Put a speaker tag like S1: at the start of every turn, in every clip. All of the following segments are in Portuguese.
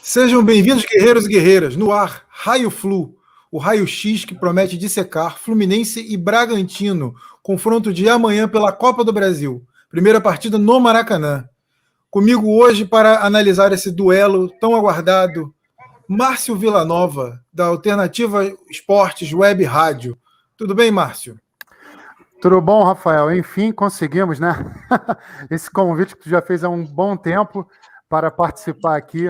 S1: Sejam bem-vindos, guerreiros e guerreiras. No ar, Raio Flu, o raio-x que promete dissecar Fluminense e Bragantino, confronto de amanhã pela Copa do Brasil. Primeira partida no Maracanã. Comigo hoje para analisar esse duelo tão aguardado, Márcio Villanova, da Alternativa Esportes Web Rádio. Tudo bem, Márcio?
S2: Tudo bom, Rafael? Enfim, conseguimos, né? Esse convite que tu já fez há um bom tempo para participar aqui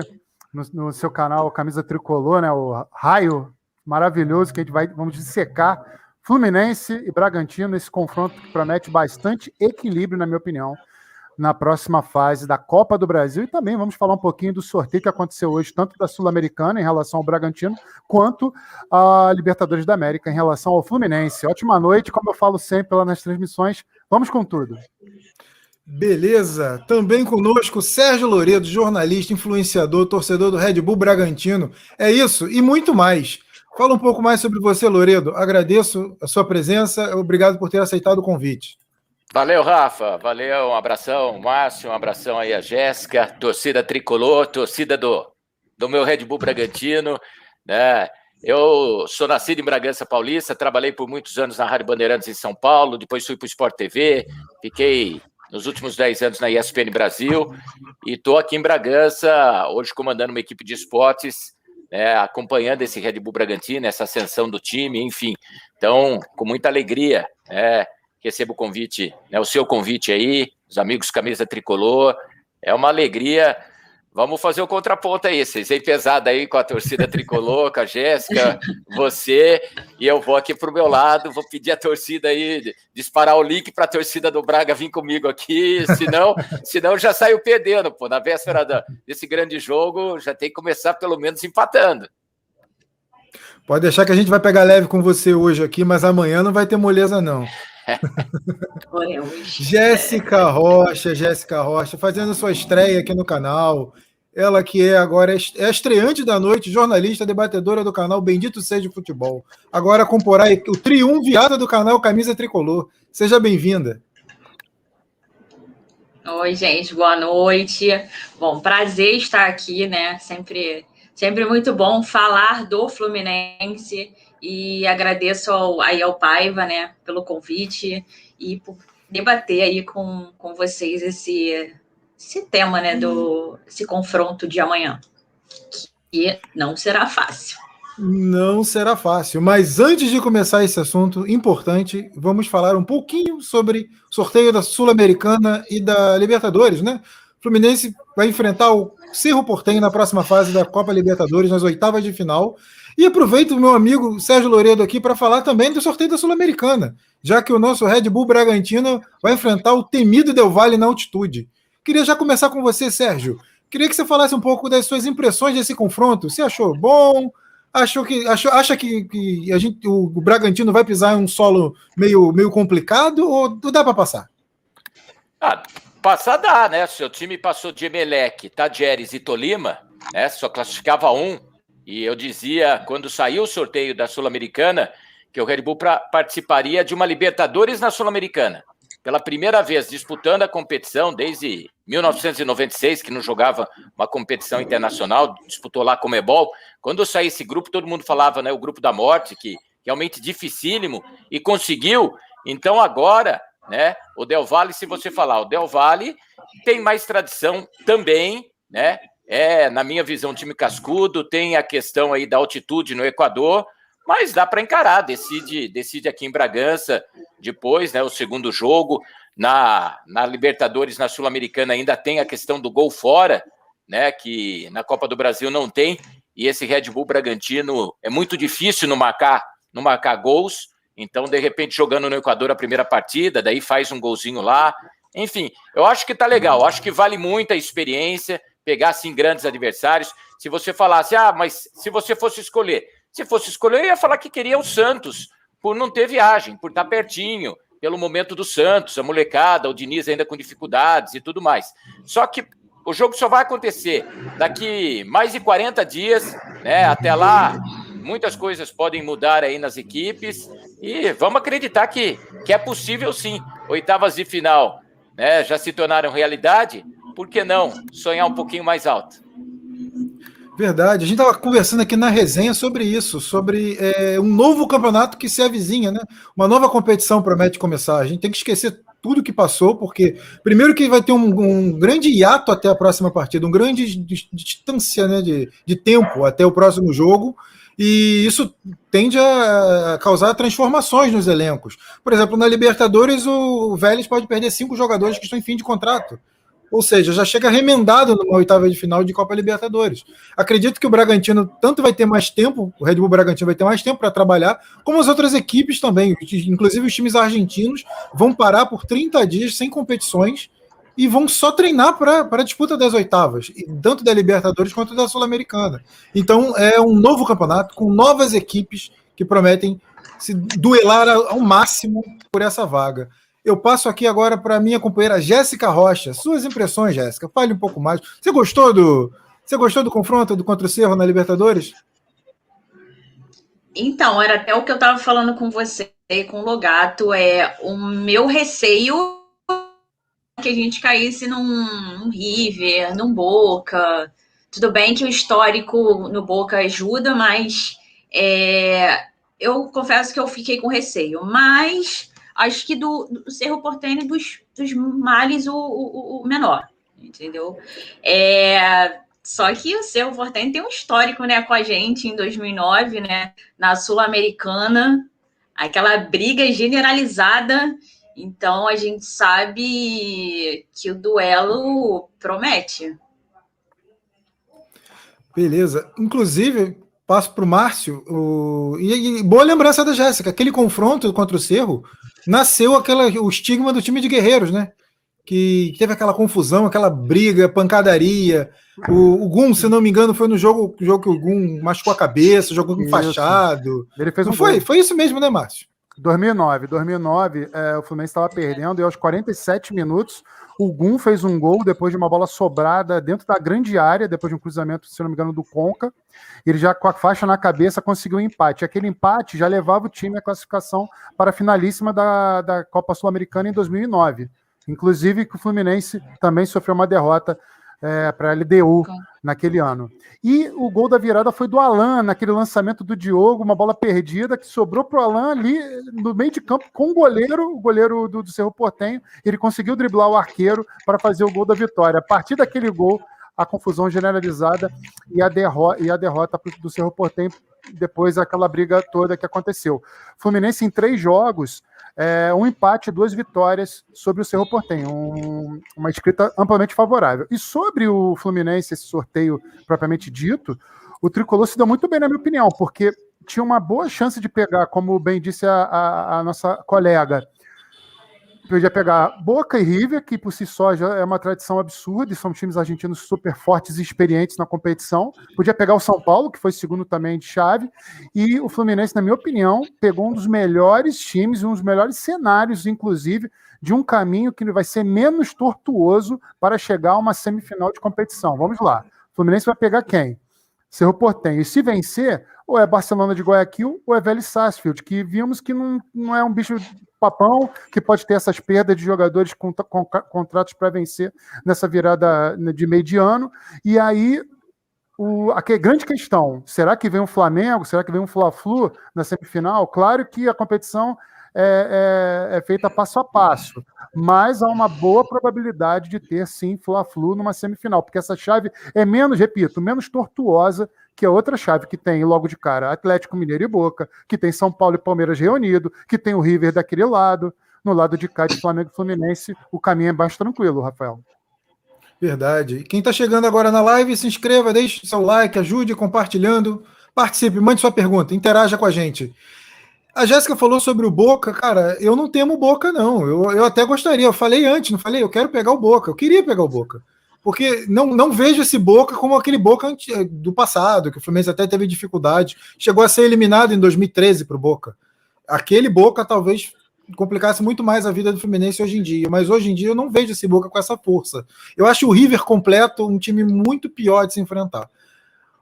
S2: no, no, seu canal Camisa Tricolor, né? O raio maravilhoso que a gente vai vamos dissecar Fluminense e Bragantino, esse confronto que promete bastante equilíbrio, na minha opinião na próxima fase da Copa do Brasil e também vamos falar um pouquinho do sorteio que aconteceu hoje, tanto da Sul-Americana em relação ao Bragantino, quanto a Libertadores da América em relação ao Fluminense. Ótima noite, como eu falo sempre lá nas transmissões, vamos com tudo.
S1: Beleza, também conosco Sérgio Loredo, jornalista, influenciador, torcedor do Red Bull Bragantino. É isso e muito mais. Fala um pouco mais sobre você, Loredo. Agradeço a sua presença, obrigado por ter aceitado o convite.
S3: Valeu, Rafa. Valeu, um abração, Márcio, um abração aí a Jéssica, torcida tricolor, torcida do, do meu Red Bull Bragantino, né? Eu sou nascido em Bragança Paulista, trabalhei por muitos anos na Rádio Bandeirantes em São Paulo, depois fui para o Sport TV, fiquei nos últimos 10 anos na ESPN Brasil e estou aqui em Bragança, hoje comandando uma equipe de esportes, né, acompanhando esse Red Bull Bragantino, essa ascensão do time, enfim. Então, com muita alegria, é, recebo o convite, né, o seu convite aí, os amigos Camisa Tricolor. É uma alegria. Vamos fazer o contraponto aí. Vocês aí pesado aí com a torcida tricolor, com a Jéssica, você, e eu vou aqui para o meu lado, vou pedir a torcida aí, disparar o link para a torcida do Braga vir comigo aqui, senão, senão já saiu perdendo, pô. Na véspera desse grande jogo, já tem que começar pelo menos empatando.
S1: Pode deixar que a gente vai pegar leve com você hoje aqui, mas amanhã não vai ter moleza, não. Jéssica Rocha, Jéssica Rocha, fazendo sua estreia aqui no canal. Ela que é agora é estreante da noite, jornalista, debatedora do canal Bendito Seja Futebol. Agora comporá o triunviado do canal Camisa Tricolor. Seja bem-vinda.
S4: Oi, gente, boa noite. Bom, prazer estar aqui, né? Sempre, sempre muito bom falar do Fluminense e agradeço ao, aí ao Paiva, né, pelo convite e por debater aí com, com vocês esse, esse tema, né, do esse confronto de amanhã, que não será fácil.
S1: Não será fácil, mas antes de começar esse assunto importante, vamos falar um pouquinho sobre o sorteio da Sul-Americana e da Libertadores, né? O Fluminense vai enfrentar o Cerro Portenho na próxima fase da Copa Libertadores, nas oitavas de final. E aproveito o meu amigo Sérgio Loredo aqui para falar também do sorteio da Sul-Americana, já que o nosso Red Bull Bragantino vai enfrentar o temido Del Valle na altitude. Queria já começar com você, Sérgio. Queria que você falasse um pouco das suas impressões desse confronto. Você achou bom? Achou que achou, acha que, que a gente, o, Bragantino vai pisar em um solo meio, meio complicado ou dá para passar?
S3: Ah, passar dá, né? Seu time passou de Emelec, Tadjeres e Tolima, né? Só classificava um e eu dizia, quando saiu o sorteio da Sul-Americana, que o Red Bull pra, participaria de uma Libertadores na Sul-Americana. Pela primeira vez disputando a competição desde 1996, que não jogava uma competição internacional, disputou lá com Ebol. Quando saiu esse grupo, todo mundo falava, né, o grupo da morte, que realmente dificílimo, e conseguiu. Então agora, né, o Del Valle, se você falar, o Del Valle tem mais tradição também, né, é, na minha visão, time cascudo, tem a questão aí da altitude no Equador, mas dá para encarar, decide, decide aqui em Bragança, depois, né, o segundo jogo, na, na Libertadores, na Sul-Americana ainda tem a questão do gol fora, né, que na Copa do Brasil não tem, e esse Red Bull Bragantino é muito difícil não marcar, não marcar gols, então, de repente, jogando no Equador a primeira partida, daí faz um golzinho lá, enfim, eu acho que tá legal, acho que vale muito a experiência, pegar assim grandes adversários. Se você falasse, ah, mas se você fosse escolher, se fosse escolher, eu ia falar que queria o Santos, por não ter viagem, por estar pertinho, pelo momento do Santos, a molecada, o Diniz ainda com dificuldades e tudo mais. Só que o jogo só vai acontecer daqui mais de 40 dias, né? Até lá, muitas coisas podem mudar aí nas equipes e vamos acreditar que, que é possível sim. Oitavas de final, né? Já se tornaram realidade por que não sonhar um pouquinho mais alto?
S1: Verdade. A gente estava conversando aqui na resenha sobre isso, sobre é, um novo campeonato que se avizinha, né? Uma nova competição promete começar. A gente tem que esquecer tudo que passou, porque primeiro que vai ter um, um grande hiato até a próxima partida, um grande distância né, de, de tempo até o próximo jogo, e isso tende a causar transformações nos elencos. Por exemplo, na Libertadores, o Vélez pode perder cinco jogadores que estão em fim de contrato. Ou seja, já chega remendado numa oitava de final de Copa Libertadores. Acredito que o Bragantino tanto vai ter mais tempo, o Red Bull Bragantino vai ter mais tempo para trabalhar, como as outras equipes também. Inclusive os times argentinos vão parar por 30 dias sem competições e vão só treinar para a disputa das oitavas, tanto da Libertadores quanto da Sul-Americana. Então é um novo campeonato com novas equipes que prometem se duelar ao máximo por essa vaga. Eu passo aqui agora para minha companheira Jéssica Rocha. Suas impressões, Jéssica. Fale um pouco mais. Você gostou do você gostou do confronto do contra o Cerro na Libertadores?
S4: Então, era até o que eu estava falando com você, com o Logato, é o meu receio que a gente caísse num, num River, num Boca. Tudo bem que o histórico no Boca ajuda, mas é, eu confesso que eu fiquei com receio. Mas acho que do, do Cerro Porteño dos, dos males o, o, o menor, entendeu? É, só que o Cerro Porteño tem um histórico, né, com a gente em 2009, né, na Sul-Americana, aquela briga generalizada. Então a gente sabe que o duelo promete.
S1: Beleza. Inclusive, passo para o Márcio. E, e, boa lembrança da Jéssica. Aquele confronto contra o Cerro nasceu aquela, o estigma do time de guerreiros, né? Que teve aquela confusão, aquela briga, pancadaria. O, o Gum, se não me engano, foi no jogo, jogo que o Gum machucou a cabeça, jogou com fachado. Ele fez um não foi? Foi isso mesmo, né, Márcio?
S2: 2009. 2009, é, o Fluminense estava perdendo e aos 47 minutos o Gum fez um gol depois de uma bola sobrada dentro da grande área, depois de um cruzamento, se não me engano, do Conca. Ele já com a faixa na cabeça conseguiu um empate. Aquele empate já levava o time à classificação para a finalíssima da, da Copa Sul-Americana em 2009. Inclusive que o Fluminense também sofreu uma derrota é, para a LDU naquele ano. E o gol da virada foi do Alan, naquele lançamento do Diogo, uma bola perdida que sobrou para o Alan ali no meio de campo com o goleiro, o goleiro do, do Cerro Portenho. Ele conseguiu driblar o arqueiro para fazer o gol da vitória. A partir daquele gol, a confusão generalizada e a, derro e a derrota do Cerro Portenho depois daquela briga toda que aconteceu. Fluminense em três jogos é, um empate, duas vitórias sobre o Cerro Portenho, um, uma escrita amplamente favorável. E sobre o Fluminense, esse sorteio propriamente dito, o Tricolor se deu muito bem, na minha opinião, porque tinha uma boa chance de pegar, como bem disse a, a, a nossa colega, podia pegar Boca e River, que por si só já é uma tradição absurda, e são times argentinos super fortes e experientes na competição. Podia pegar o São Paulo, que foi segundo também de chave, e o Fluminense, na minha opinião, pegou um dos melhores times, um dos melhores cenários, inclusive, de um caminho que vai ser menos tortuoso para chegar a uma semifinal de competição. Vamos lá. O Fluminense vai pegar quem? Cerro Portenho. E se vencer, ou é Barcelona de Guayaquil, ou é Vélez Sarsfield, que vimos que não, não é um bicho papão, que pode ter essas perdas de jogadores com, com contratos para vencer nessa virada né, de meio de ano. E aí, o, a que, grande questão: será que vem um Flamengo? Será que vem um Fla-Flu na semifinal? Claro que a competição é, é, é, feita passo a passo, mas há uma boa probabilidade de ter sim Fla-Flu numa semifinal, porque essa chave é menos, repito, menos tortuosa que a outra chave que tem logo de cara Atlético Mineiro e Boca, que tem São Paulo e Palmeiras reunido, que tem o River daquele lado, no lado de cá de Flamengo e Fluminense, o caminho é mais tranquilo, Rafael.
S1: Verdade. Quem está chegando agora na live, se inscreva, deixe seu like, ajude compartilhando, participe, mande sua pergunta, interaja com a gente. A Jéssica falou sobre o Boca, cara, eu não temo o Boca, não. Eu, eu até gostaria, eu falei antes, não falei, eu quero pegar o Boca, eu queria pegar o Boca porque não, não vejo esse Boca como aquele Boca do passado, que o Fluminense até teve dificuldade, chegou a ser eliminado em 2013 para o Boca. Aquele Boca talvez complicasse muito mais a vida do Fluminense hoje em dia, mas hoje em dia eu não vejo esse Boca com essa força. Eu acho o River completo um time muito pior de se enfrentar.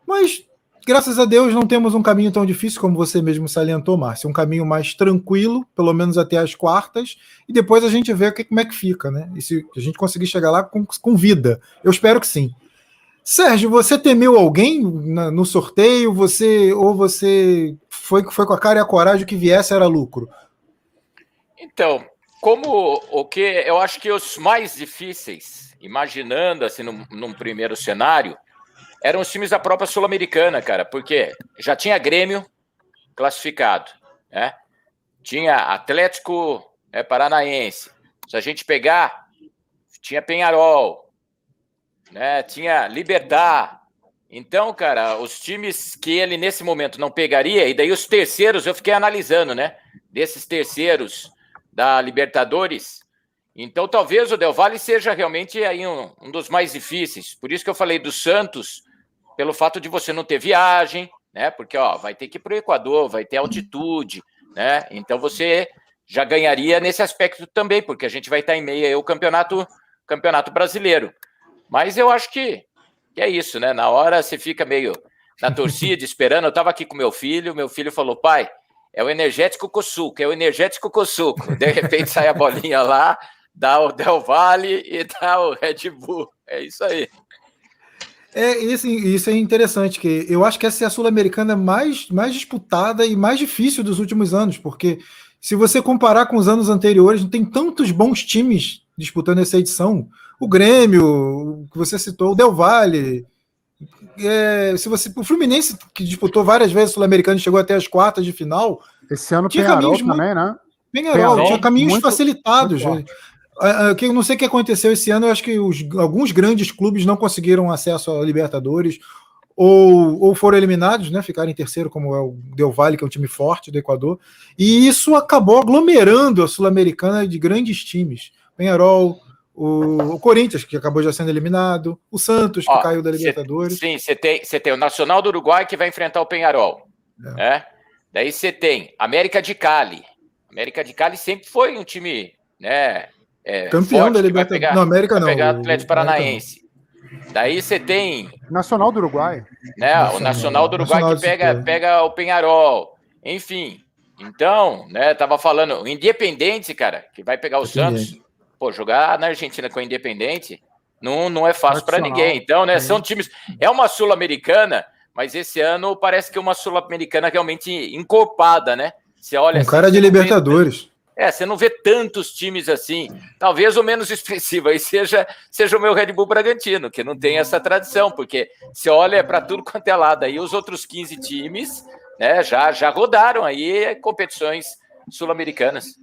S1: Mas graças a Deus não temos um caminho tão difícil como você mesmo salientou, Márcio. Um caminho mais tranquilo, pelo menos até as quartas, e depois a gente vê que, como é que fica, né? E se a gente conseguir chegar lá com, com vida. Eu espero que sim. Sérgio, você temeu alguém no sorteio? Você ou você foi, foi com a cara e a coragem que viesse era lucro?
S3: Então, como o que eu acho que os mais difíceis, imaginando assim num, num primeiro cenário, eram os times da própria Sul-Americana, cara, porque já tinha Grêmio classificado, né? Tinha Atlético é, Paranaense. Se a gente pegar, tinha Penharol, né? Tinha Libertar. Então, cara, os times que ele nesse momento não pegaria, e daí os terceiros, eu fiquei analisando, né? Desses terceiros da Libertadores. Então, talvez o Del Valle seja realmente aí um, um dos mais difíceis. Por isso que eu falei do Santos, pelo fato de você não ter viagem, né? Porque ó, vai ter que ir para o Equador, vai ter altitude, né? Então você já ganharia nesse aspecto também, porque a gente vai estar em meio ao campeonato, campeonato brasileiro. Mas eu acho que, que é isso, né? Na hora você fica meio na torcida, esperando. Eu estava aqui com meu filho, meu filho falou, pai, é o energético com suco, é o energético com suco. De repente sai a bolinha lá, dá o Del Valle e dá o Red Bull. É isso aí.
S1: É, isso, isso é interessante, que eu acho que essa é a Sul-Americana mais, mais disputada e mais difícil dos últimos anos, porque se você comparar com os anos anteriores, não tem tantos bons times disputando essa edição. O Grêmio, que você citou, o Del Valle. É, se você, o Fluminense, que disputou várias vezes Sul-Americano e chegou até as quartas de final.
S2: Esse ano tinha Penharol também, muito, né?
S1: Penharol, Penharol tinha caminhos muito, facilitados. Muito eu não sei o que aconteceu esse ano, eu acho que os, alguns grandes clubes não conseguiram acesso à Libertadores ou, ou foram eliminados, né? Ficaram em terceiro, como é o Del Valle, que é um time forte do Equador. E isso acabou aglomerando a Sul-Americana de grandes times. Penharol, o, o, Corinthians, que acabou já sendo eliminado, o Santos, que Ó, caiu da Libertadores.
S3: Cê, sim, você tem, tem o Nacional do Uruguai que vai enfrentar o Penharol. É. Né? Daí você tem América de Cali. América de Cali sempre foi um time né,
S1: é, Campeão da Libertadores. Não, América não.
S3: pegar Atlético Paranaense. Daí você tem.
S2: Nacional do Uruguai.
S3: Né, Nacional, o Nacional do Uruguai Nacional que pega, pega o Penharol. Enfim. Então, né, tava falando, o Independente, cara, que vai pegar o Santos. Pô, jogar na Argentina com o Independente não, não é fácil para ninguém. Então, né, são times. É uma Sul-Americana, mas esse ano parece que é uma Sul-Americana realmente encorpada, né?
S1: Você olha. Um assim, cara de Libertadores.
S3: É, você não vê tantos times assim. Talvez o menos expressivo aí seja, seja o meu Red Bull Bragantino, que não tem essa tradição, porque você olha para tudo quanto é lado aí, os outros 15 times né, já, já rodaram aí competições sul-americanas.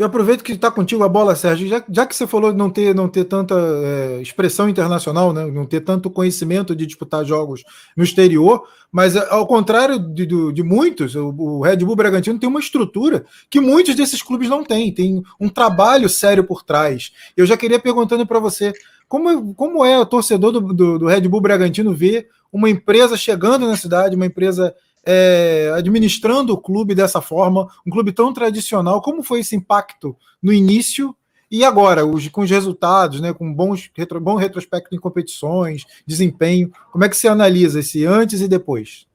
S1: Eu aproveito que está contigo a bola, Sérgio, já, já, que você falou de não ter, não ter tanta é, expressão internacional, né, não ter tanto conhecimento de disputar jogos no exterior, mas é, ao contrário de, de, de muitos, o, o, Red Bull Bragantino tem uma estrutura que muitos desses clubes não têm, tem um trabalho sério por trás. Eu já queria perguntando para você, como, como é o torcedor do, do, do Red Bull Bragantino ver uma empresa chegando na cidade, uma empresa é, administrando o clube dessa forma, um clube tão tradicional. Como foi esse impacto no início e agora, os, com os resultados, né, com bons, retro, bom retrospecto em competições, desempenho? Como é que você analisa esse antes e depois?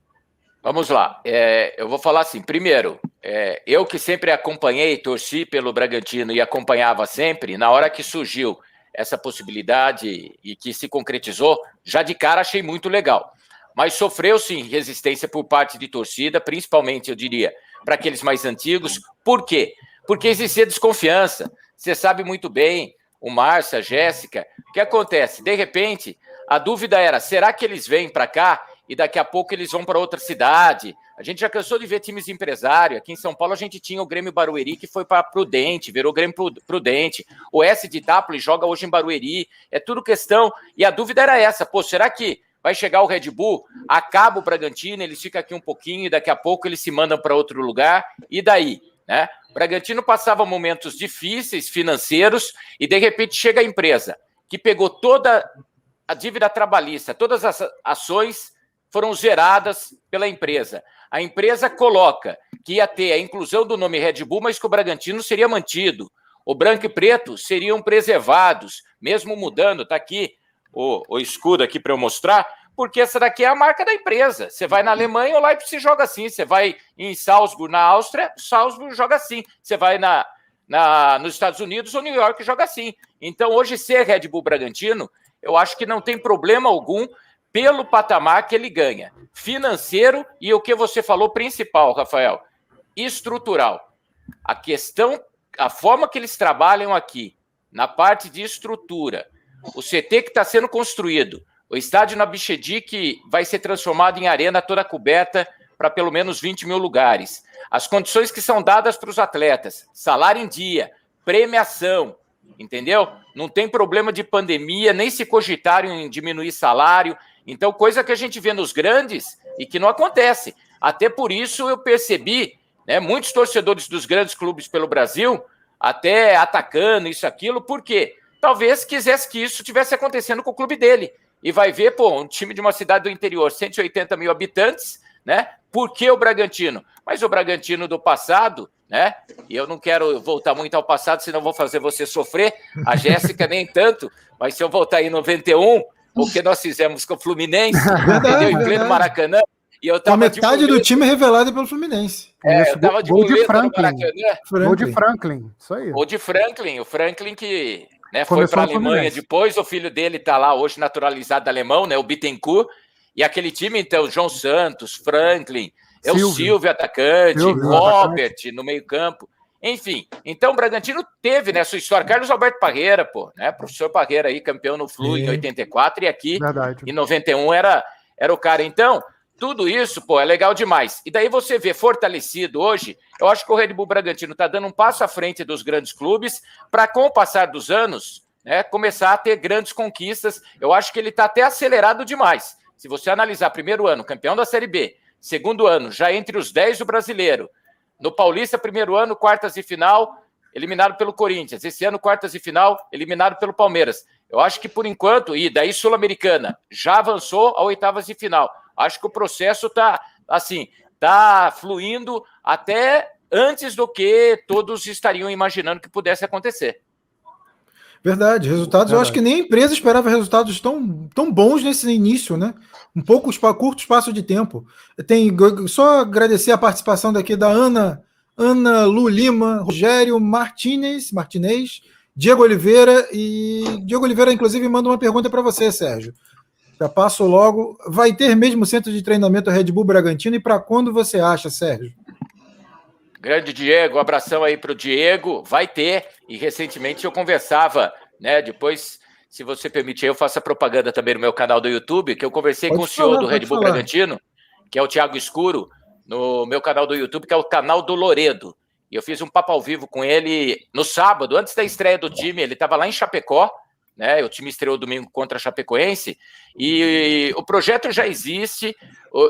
S3: Vamos lá. É, eu vou falar assim. Primeiro, é, eu que sempre acompanhei, torci pelo Bragantino e acompanhava sempre, na hora que surgiu essa possibilidade e que se concretizou, já de cara achei muito legal mas sofreu sim resistência por parte de torcida, principalmente, eu diria, para aqueles mais antigos. Por quê? Porque existia desconfiança. Você sabe muito bem, o Márcia, a Jéssica, o que acontece? De repente, a dúvida era: será que eles vêm para cá e daqui a pouco eles vão para outra cidade? A gente já cansou de ver times de empresário. Aqui em São Paulo a gente tinha o Grêmio Barueri que foi para Prudente, virou Grêmio Prudente. O S de Itápolis joga hoje em Barueri. É tudo questão. E a dúvida era essa: pô, será que vai chegar o Red Bull, acaba o Bragantino, eles ficam aqui um pouquinho e daqui a pouco eles se mandam para outro lugar, e daí? Né? O Bragantino passava momentos difíceis financeiros e de repente chega a empresa que pegou toda a dívida trabalhista, todas as ações foram zeradas pela empresa. A empresa coloca que ia ter a inclusão do nome Red Bull, mas que o Bragantino seria mantido. O branco e preto seriam preservados, mesmo mudando, está aqui o, o escudo aqui para eu mostrar, porque essa daqui é a marca da empresa. Você vai na Alemanha, o Leipzig joga assim. Você vai em Salzburg, na Áustria, Salzburg joga assim. Você vai na, na, nos Estados Unidos, o New York joga assim. Então, hoje, ser Red Bull Bragantino, eu acho que não tem problema algum pelo patamar que ele ganha, financeiro e o que você falou principal, Rafael, estrutural. A questão, a forma que eles trabalham aqui, na parte de estrutura, o CT que está sendo construído, o estádio na Bichedi que vai ser transformado em arena toda coberta para pelo menos 20 mil lugares. As condições que são dadas para os atletas, salário em dia, premiação, entendeu? Não tem problema de pandemia, nem se cogitaram em diminuir salário. Então, coisa que a gente vê nos grandes e que não acontece. Até por isso eu percebi, né, muitos torcedores dos grandes clubes pelo Brasil até atacando isso aquilo, porque talvez quisesse que isso tivesse acontecendo com o clube dele. E vai ver, pô, um time de uma cidade do interior, 180 mil habitantes, né? Por que o Bragantino? Mas o Bragantino do passado, né? E eu não quero voltar muito ao passado, senão vou fazer você sofrer. A Jéssica nem tanto, mas se eu voltar em 91, o que nós fizemos com o Fluminense, entendeu? Em pleno Maracanã.
S1: E eu tava a metade do time revelado pelo Fluminense.
S3: É, eu tava de
S2: gol de Franklin. Gol de Franklin, isso aí.
S3: Gol de Franklin, o Franklin que né, foi para a Alemanha depois, o filho dele está lá hoje naturalizado alemão, né, o Bittencourt, e aquele time, então, João Santos, Franklin, é o Silvio atacante, Silvio, Robert atacante. no meio-campo. Enfim, então o Bragantino teve né, sua história. Carlos Alberto Parreira, pô, né? Professor Parreira aí, campeão no Flu Sim. em 84, e aqui Verdade. em 91 era, era o cara. Então, tudo isso, pô, é legal demais. E daí você vê fortalecido hoje, eu acho que o Red Bull Bragantino está dando um passo à frente dos grandes clubes para, com o passar dos anos, né, começar a ter grandes conquistas. Eu acho que ele está até acelerado demais. Se você analisar primeiro ano, campeão da Série B, segundo ano, já entre os 10 do brasileiro. No Paulista, primeiro ano, quartas de final, eliminado pelo Corinthians. Esse ano, quartas de final, eliminado pelo Palmeiras. Eu acho que por enquanto, e daí Sul-Americana, já avançou a oitavas de final. Acho que o processo está assim, tá fluindo até antes do que todos estariam imaginando que pudesse acontecer.
S1: Verdade, resultados. Verdade. Eu acho que nem a empresa esperava resultados tão, tão bons nesse início, né? Um pouco curto espaço de tempo. Tem só agradecer a participação daqui da Ana, Ana Lu Lima, Rogério Martinez, Martinez, Diego Oliveira e Diego Oliveira, inclusive, manda uma pergunta para você, Sérgio. Já passo logo. Vai ter mesmo centro de treinamento Red Bull Bragantino e para quando você acha, Sérgio?
S3: Grande Diego, abração aí para o Diego. Vai ter, e recentemente eu conversava, né? Depois, se você permitir, eu faço a propaganda também no meu canal do YouTube, que eu conversei pode com o falar, senhor do Red Bull falar. Bragantino, que é o Thiago Escuro, no meu canal do YouTube, que é o canal do Loredo. E eu fiz um papo ao vivo com ele no sábado, antes da estreia do time. Ele estava lá em Chapecó, né? O time estreou domingo contra a Chapecoense e o projeto já existe.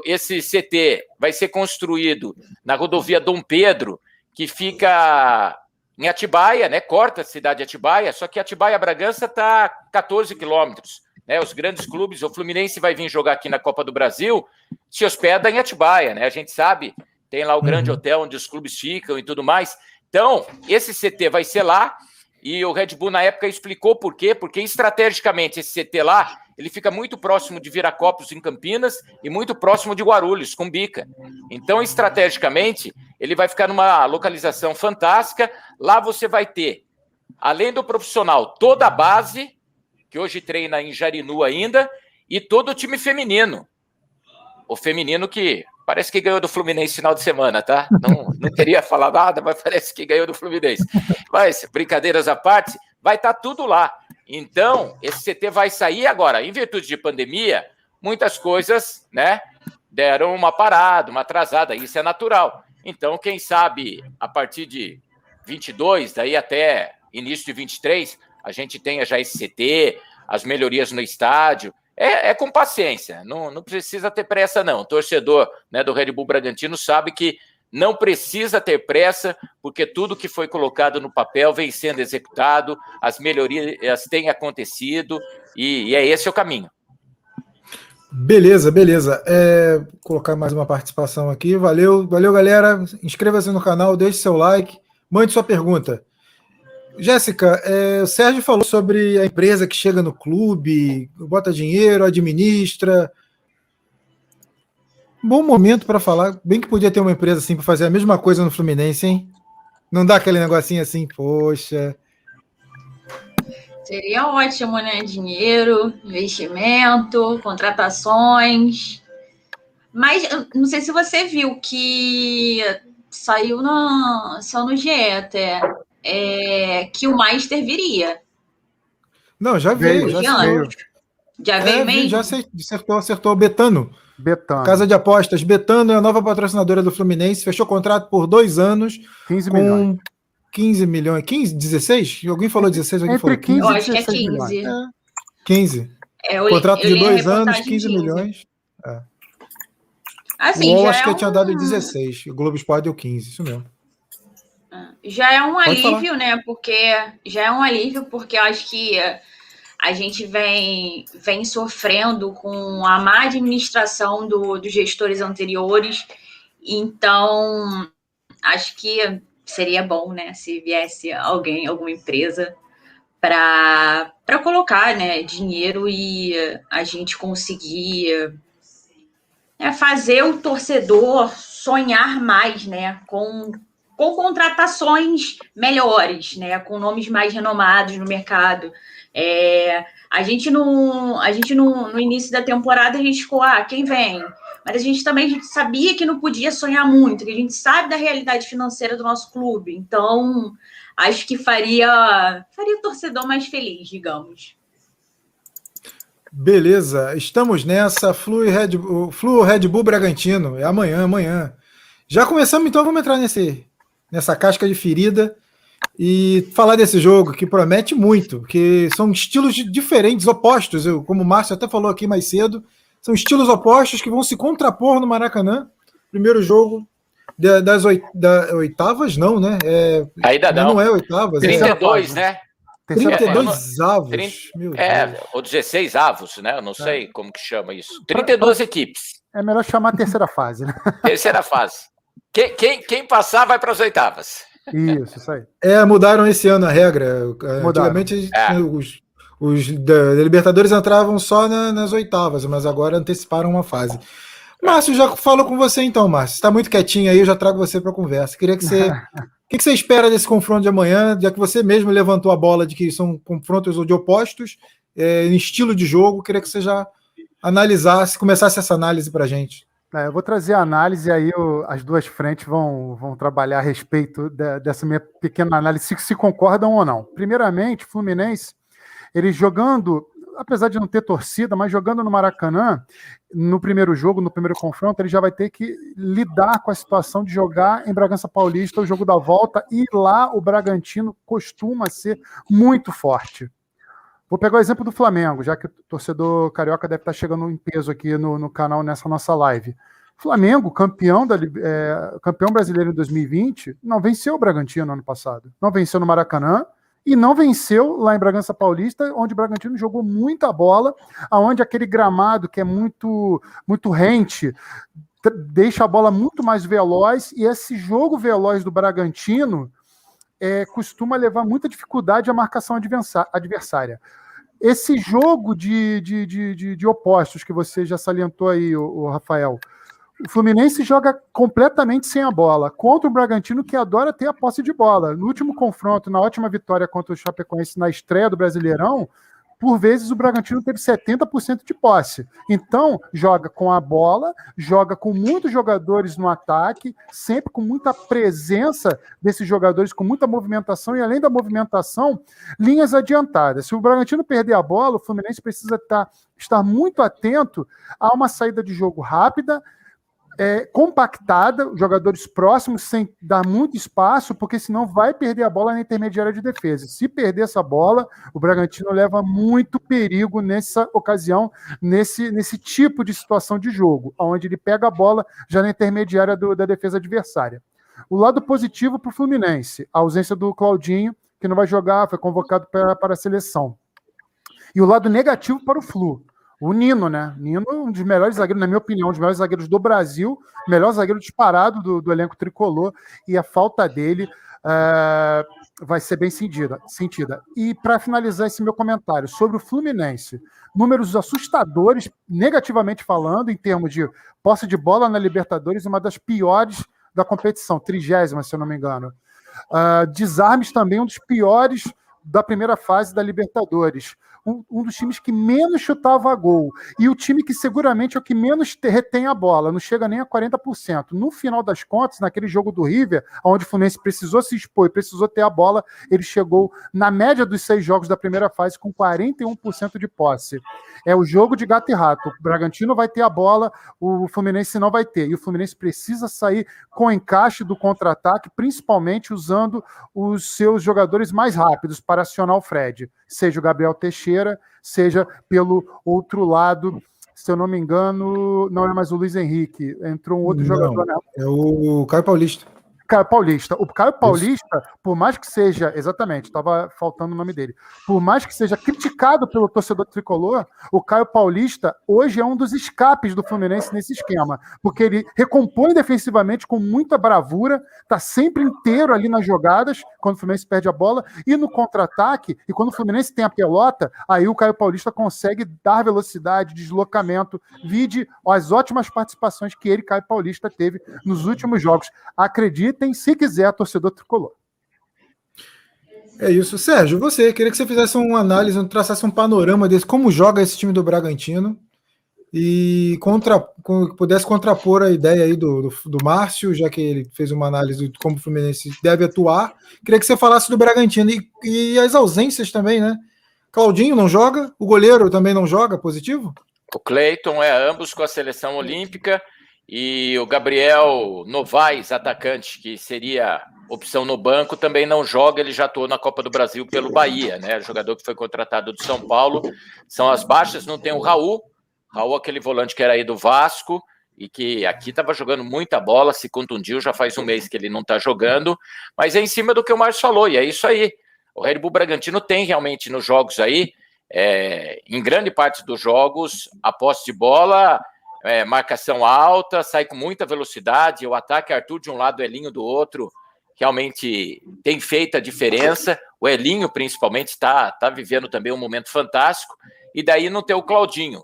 S3: Esse CT vai ser construído na rodovia Dom Pedro, que fica em Atibaia, né? Corta a cidade de Atibaia, só que Atibaia Bragança está 14 quilômetros. Né, os grandes clubes, o Fluminense vai vir jogar aqui na Copa do Brasil, se hospeda em Atibaia, né? A gente sabe, tem lá o grande uhum. hotel onde os clubes ficam e tudo mais. Então, esse CT vai ser lá. E o Red Bull na época explicou por quê, porque estrategicamente esse CT lá, ele fica muito próximo de Viracopos em Campinas e muito próximo de Guarulhos, com Bica. Então, estrategicamente, ele vai ficar numa localização fantástica. Lá você vai ter, além do profissional, toda a base, que hoje treina em Jarinu ainda, e todo o time feminino. O feminino que Parece que ganhou do Fluminense final de semana, tá? Não, não queria falar nada, mas parece que ganhou do Fluminense. Mas, brincadeiras à parte, vai estar tá tudo lá. Então, esse CT vai sair agora. Em virtude de pandemia, muitas coisas, né, deram uma parada, uma atrasada. Isso é natural. Então, quem sabe, a partir de 22, daí até início de 23, a gente tenha já esse CT, as melhorias no estádio, é, é, com paciência, não, não precisa ter pressa, não. O torcedor né, do Red Bull Bragantino sabe que não precisa ter pressa, porque tudo que foi colocado no papel vem sendo executado, as melhorias têm acontecido, e, e é esse o caminho.
S1: Beleza, beleza. É, vou colocar mais uma participação aqui. Valeu, valeu, galera. Inscreva-se no canal, deixe seu like, mande sua pergunta. Jéssica, é, o Sérgio falou sobre a empresa que chega no clube, bota dinheiro, administra. Bom momento para falar. Bem que podia ter uma empresa assim para fazer a mesma coisa no Fluminense, hein? Não dá aquele negocinho assim, poxa.
S4: Seria ótimo, né? Dinheiro, investimento, contratações. Mas não sei se você viu que saiu no, só no GE até, é, que o Meister viria.
S1: Não, já veio, já veio.
S4: Já veio é, mesmo?
S1: Já acertou, acertou. Betano.
S2: Betano.
S1: Casa de apostas. Betano é a nova patrocinadora do Fluminense. Fechou contrato por dois anos.
S2: 15 com milhões.
S1: 15 milhões. 15, 16? Alguém falou 16, alguém
S2: Entre
S1: falou
S2: 15
S4: Eu acho que é 15.
S1: É, 15.
S4: É, eu,
S1: contrato
S4: eu
S1: de dois anos, 15, 15 milhões.
S4: É. Assim,
S1: o UOL
S4: já
S1: acho
S4: é
S1: que
S4: um...
S1: tinha dado 16. O Globo Esporte deu 15, isso mesmo.
S4: Já é um
S1: Pode
S4: alívio,
S1: falar.
S4: né? Porque já é um alívio, porque eu acho que a gente vem, vem sofrendo com a má administração do, dos gestores anteriores. Então, acho que seria bom, né, se viesse alguém, alguma empresa, para colocar né, dinheiro e a gente conseguir né, fazer o torcedor sonhar mais, né, com, com contratações melhores, né, com nomes mais renomados no mercado. É, a gente no, a gente no, início da temporada a gente ficou, ah, quem vem? Mas a gente também a gente sabia que não podia sonhar muito, que a gente sabe da realidade financeira do nosso clube. Então, acho que faria faria o torcedor mais feliz, digamos.
S1: Beleza, estamos nessa. Flu Red, Flu Red Bull Bragantino. É amanhã, amanhã. Já começamos, então vamos entrar nesse, nessa casca de ferida e falar desse jogo que promete muito, que são estilos diferentes, opostos. Eu, como o Márcio até falou aqui mais cedo, são estilos opostos que vão se contrapor no Maracanã. Primeiro jogo da- das oi- da- oitavas, não, né? É,
S3: Ainda
S1: não.
S3: não.
S1: é oitavas, é
S3: 32, né?
S2: Terceira
S3: Trinta-
S2: fase.
S1: 32 avos. Meu
S3: É,
S1: Deus.
S3: ou 16 avos, né? Eu não sei como que chama isso. 32 equipes.
S2: É melhor chamar a terceira fase, né?
S3: Terceira fase. Quem, quem, quem passar vai para as oitavas.
S2: Isso, isso aí.
S1: É, mudaram esse ano a regra.
S2: Mudaram.
S1: Antigamente
S3: É.
S1: os, os da da Libertadores entravam só na- nas oitavas, mas agora anteciparam uma fase. Márcio, já falo com você então, Márcio. Você está muito quietinho aí, eu já trago você para a conversa. Queria que você. O que, que você espera desse confronto de amanhã, já que você mesmo levantou a bola de que são confrontos de opostos, é, em estilo de jogo, queria que você já analisasse, começasse essa análise para a gente.
S2: É, eu vou trazer a análise aí o- as duas frentes vão, vão trabalhar a respeito da- dessa minha pequena análise, se, se concordam ou não. Primeiramente, Fluminense, ele jogando, apesar de não ter torcida, mas jogando no Maracanã, no primeiro jogo, no primeiro confronto, ele já vai ter que lidar com a situação de jogar em Bragança Paulista o jogo da volta, e lá o Bragantino costuma ser muito forte. Vou pegar o exemplo do Flamengo, já que o torcedor carioca deve estar chegando em peso aqui no, no canal nessa nossa live. Flamengo, campeão, da, é, campeão brasileiro em 2020, não venceu o Bragantino ano passado. Não venceu no Maracanã e não venceu lá em Bragança Paulista, onde o Bragantino jogou muita bola, aonde aquele gramado que é muito, muito rente deixa a bola muito mais veloz e esse jogo veloz do Bragantino é, costuma levar muita dificuldade à marcação adversária. Esse jogo de, de, de, de- de opostos que você já salientou aí, o Rafael, o Fluminense joga completamente sem a bola contra o Bragantino que adora ter a posse de bola. No último confronto, na ótima vitória contra o Chapecoense na estreia do Brasileirão, por vezes o Bragantino teve 70% de posse. Então, joga com a bola, joga com muitos jogadores no ataque, sempre com muita presença desses jogadores, com muita movimentação, e além da movimentação, linhas adiantadas. Se o Bragantino perder a bola, o Fluminense precisa estar, estar muito atento a uma saída de jogo rápida, é, compactada, jogadores próximos, sem dar muito espaço, porque senão vai perder a bola na intermediária de defesa. Se perder essa bola, o Bragantino leva muito perigo nessa ocasião, nesse, nesse tipo de situação de jogo, onde ele pega a bola já na intermediária do- da defesa adversária. O lado positivo para o Fluminense, a ausência do Claudinho, que não vai jogar, foi convocado para, para a seleção. E o lado negativo para o Flu. O Nino, né? Nino, um dos melhores zagueiros, na minha opinião, um dos melhores zagueiros do Brasil, melhor zagueiro disparado do, do elenco tricolor, e a falta dele eh, vai ser bem sentida. sentida. E para finalizar esse meu comentário sobre o Fluminense, números assustadores, negativamente falando, em termos de posse de bola na Libertadores, uma das piores da competição, trigésima, se eu não me engano. Ah, desarmes também um dos piores da primeira fase da Libertadores um, um, dos times que menos chutava gol e o time que seguramente é o que menos retém a bola, não chega nem a 40%. No final das contas, naquele jogo do River, onde o Fluminense precisou se expor e precisou ter a bola, ele chegou na média dos seis jogos da primeira fase com 41% de posse. É o jogo de gato e rato. O Bragantino vai ter a bola, o Fluminense não vai ter. E o Fluminense precisa sair com encaixe do contra-ataque, principalmente usando os seus jogadores mais rápidos para acionar o Fred seja o Gabriel Teixeira, seja pelo outro lado, se eu não me engano, não é mais o Luiz Henrique, entrou um outro não, jogador. Né?
S1: É o Caio Paulista.
S2: Caio Paulista. O Caio Paulista, Isso. por mais que seja, exatamente, estava faltando o nome dele, por mais que seja criticado pelo torcedor tricolor, o Caio Paulista hoje é um dos escapes do Fluminense nesse esquema, porque ele recompõe defensivamente com muita bravura, está sempre inteiro ali nas jogadas, quando o Fluminense perde a bola, e no contra-ataque, e quando o Fluminense tem a pelota, aí o Caio Paulista consegue dar velocidade, deslocamento, vide as ótimas participações que ele, Caio Paulista, teve nos últimos jogos. Acredito acreditem se quiser, torcedor tricolor.
S1: É isso. Sérgio, você, queria que você fizesse uma análise, traçasse um panorama desse, como joga esse time do Bragantino e contra, pudesse contrapor a ideia aí do, do, do, Márcio, já que ele fez uma análise de como o Fluminense deve atuar. Queria que você falasse do Bragantino e, e as ausências também, né? Claudinho não joga, o goleiro também não joga, positivo?
S3: O Cleiton é ambos com a seleção olímpica. E o Gabriel Novaes, atacante, que seria opção no banco, também não joga, ele já atuou na Copa do Brasil pelo Bahia, né? Jogador que foi contratado do São Paulo. São as baixas, não tem o Raul. Raul, aquele volante que era aí do Vasco e que aqui estava jogando muita bola, se contundiu, já faz um mês que ele não está jogando, mas é em cima do que o Márcio falou, e é isso aí. O Red Bull Bragantino tem realmente nos jogos aí, é, em grande parte dos jogos, a posse de bola é, marcação alta, sai com muita velocidade, o ataque Arthur de um lado, Elinho do outro, realmente tem feito a diferença. O Elinho, principalmente, está tá vivendo também um momento fantástico. E daí não ter o Claudinho.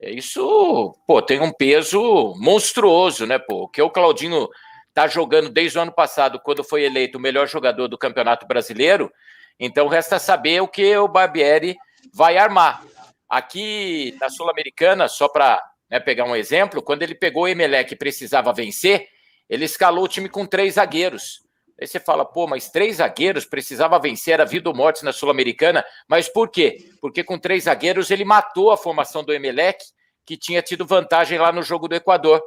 S3: É, isso, pô, tem um peso monstruoso, né, pô? Que o Claudinho tá jogando desde o ano passado, quando foi eleito o melhor jogador do Campeonato Brasileiro. Então resta saber o que o Barbieri vai armar. Aqui na Sul-Americana, só para né, pegar um exemplo, quando ele pegou o Emelec e precisava vencer, ele escalou o time com três zagueiros. Aí você fala, pô, mas três zagueiros precisava vencer a vida ou morte na Sul-Americana. Mas por quê? Porque com três zagueiros ele matou a formação do Emelec, que tinha tido vantagem lá no jogo do Equador.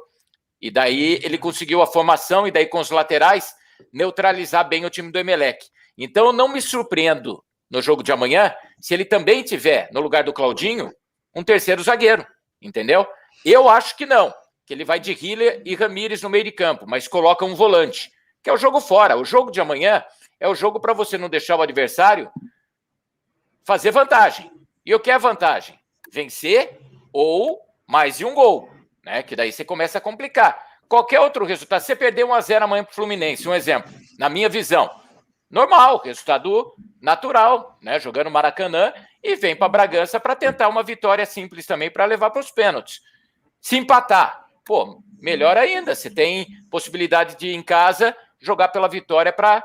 S3: E daí ele conseguiu a formação, e daí com os laterais, neutralizar bem o time do Emelec. Então eu não me surpreendo no jogo de amanhã se ele também tiver, no lugar do Claudinho, um terceiro zagueiro. Entendeu? Eu acho que não, que ele vai de Hiller e Ramires no meio de campo, mas coloca um volante, que é o jogo fora. O jogo de amanhã é o jogo para você não deixar o adversário fazer vantagem. E o que é vantagem? Vencer ou mais de um gol, né? Que daí você começa a complicar. Qualquer outro resultado, você perder 1 a 0 amanhã para o Fluminense, um exemplo, na minha visão, normal, resultado natural, né? Jogando Maracanã e vem para Bragança para tentar uma vitória simples também para levar para os pênaltis. Se empatar, pô, melhor ainda. Você tem possibilidade de, em casa, jogar pela vitória para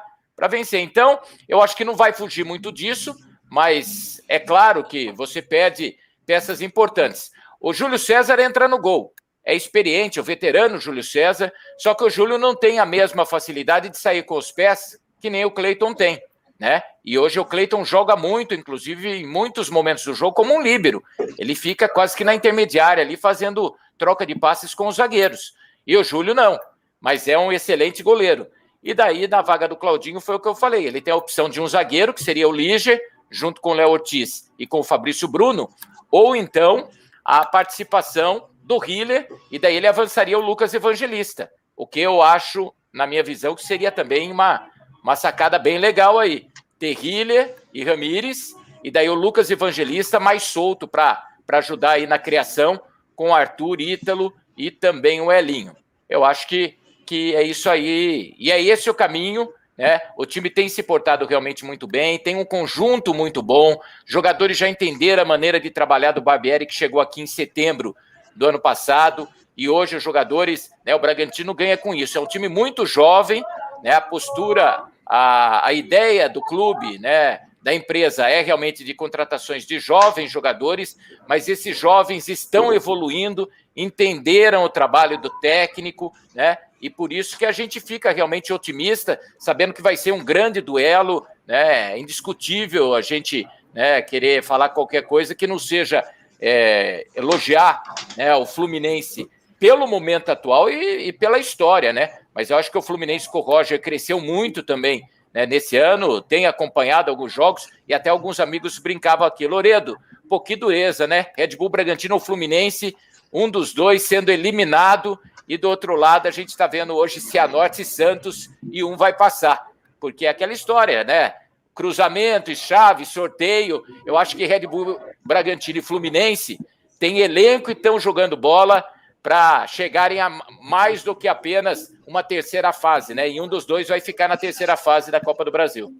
S3: vencer. Então, eu acho que não vai fugir muito disso, mas é claro que você perde peças importantes. O Júlio César entra no gol. É experiente, o veterano Júlio César, só que o Júlio não tem a mesma facilidade de sair com os pés que nem o Cleiton tem né? E hoje o Cleiton joga muito, inclusive em muitos momentos do jogo, como um líbero. Ele fica quase que na intermediária ali fazendo troca de passes com os zagueiros. E o Júlio não, mas é um excelente goleiro. E daí, na vaga do Claudinho, foi o que eu falei. Ele tem a opção de um zagueiro, que seria o Liger, junto com o Léo Ortiz e com o Fabrício Bruno, ou então a participação do Hiller, e daí ele avançaria o Lucas Evangelista. O que eu acho, na minha visão, que seria também uma uma sacada bem legal aí. Terrilha e Ramires, e daí o Lucas Evangelista mais solto para ajudar aí na criação com Arthur, Ítalo e também o Elinho. Eu acho que, que é isso aí. E é esse o caminho. Né? O time tem se portado realmente muito bem, tem um conjunto muito bom. Jogadores já entenderam a maneira de trabalhar do Barbieri, que chegou aqui em setembro do ano passado. E hoje os jogadores, né, o Bragantino ganha com isso. É um time muito jovem, né, a postura a, a ideia do clube, né, da empresa é realmente de contratações de jovens jogadores, mas esses jovens estão evoluindo, entenderam o trabalho do técnico, né? E por isso que a gente fica realmente otimista, sabendo que vai ser um grande duelo, né? É indiscutível a gente né, querer falar qualquer coisa que não seja é, elogiar né, o Fluminense pelo momento atual e, e, pela história, né? Mas eu acho que o Fluminense com o Roger cresceu muito também né, nesse ano, tem acompanhado alguns jogos e até alguns amigos brincavam aqui. Loredo, um pouquinho dureza, né? Red Bull Bragantino ou Fluminense, um dos dois sendo eliminado, e do outro lado a gente está vendo hoje Cianorte e Santos, e um vai passar, porque é aquela história, né? Cruzamento, chave, sorteio. Eu acho que Red Bull Bragantino e Fluminense têm elenco e estão jogando bola para chegarem a mais do que apenas uma terceira fase, né? E um dos dois vai ficar na terceira fase da Copa do Brasil.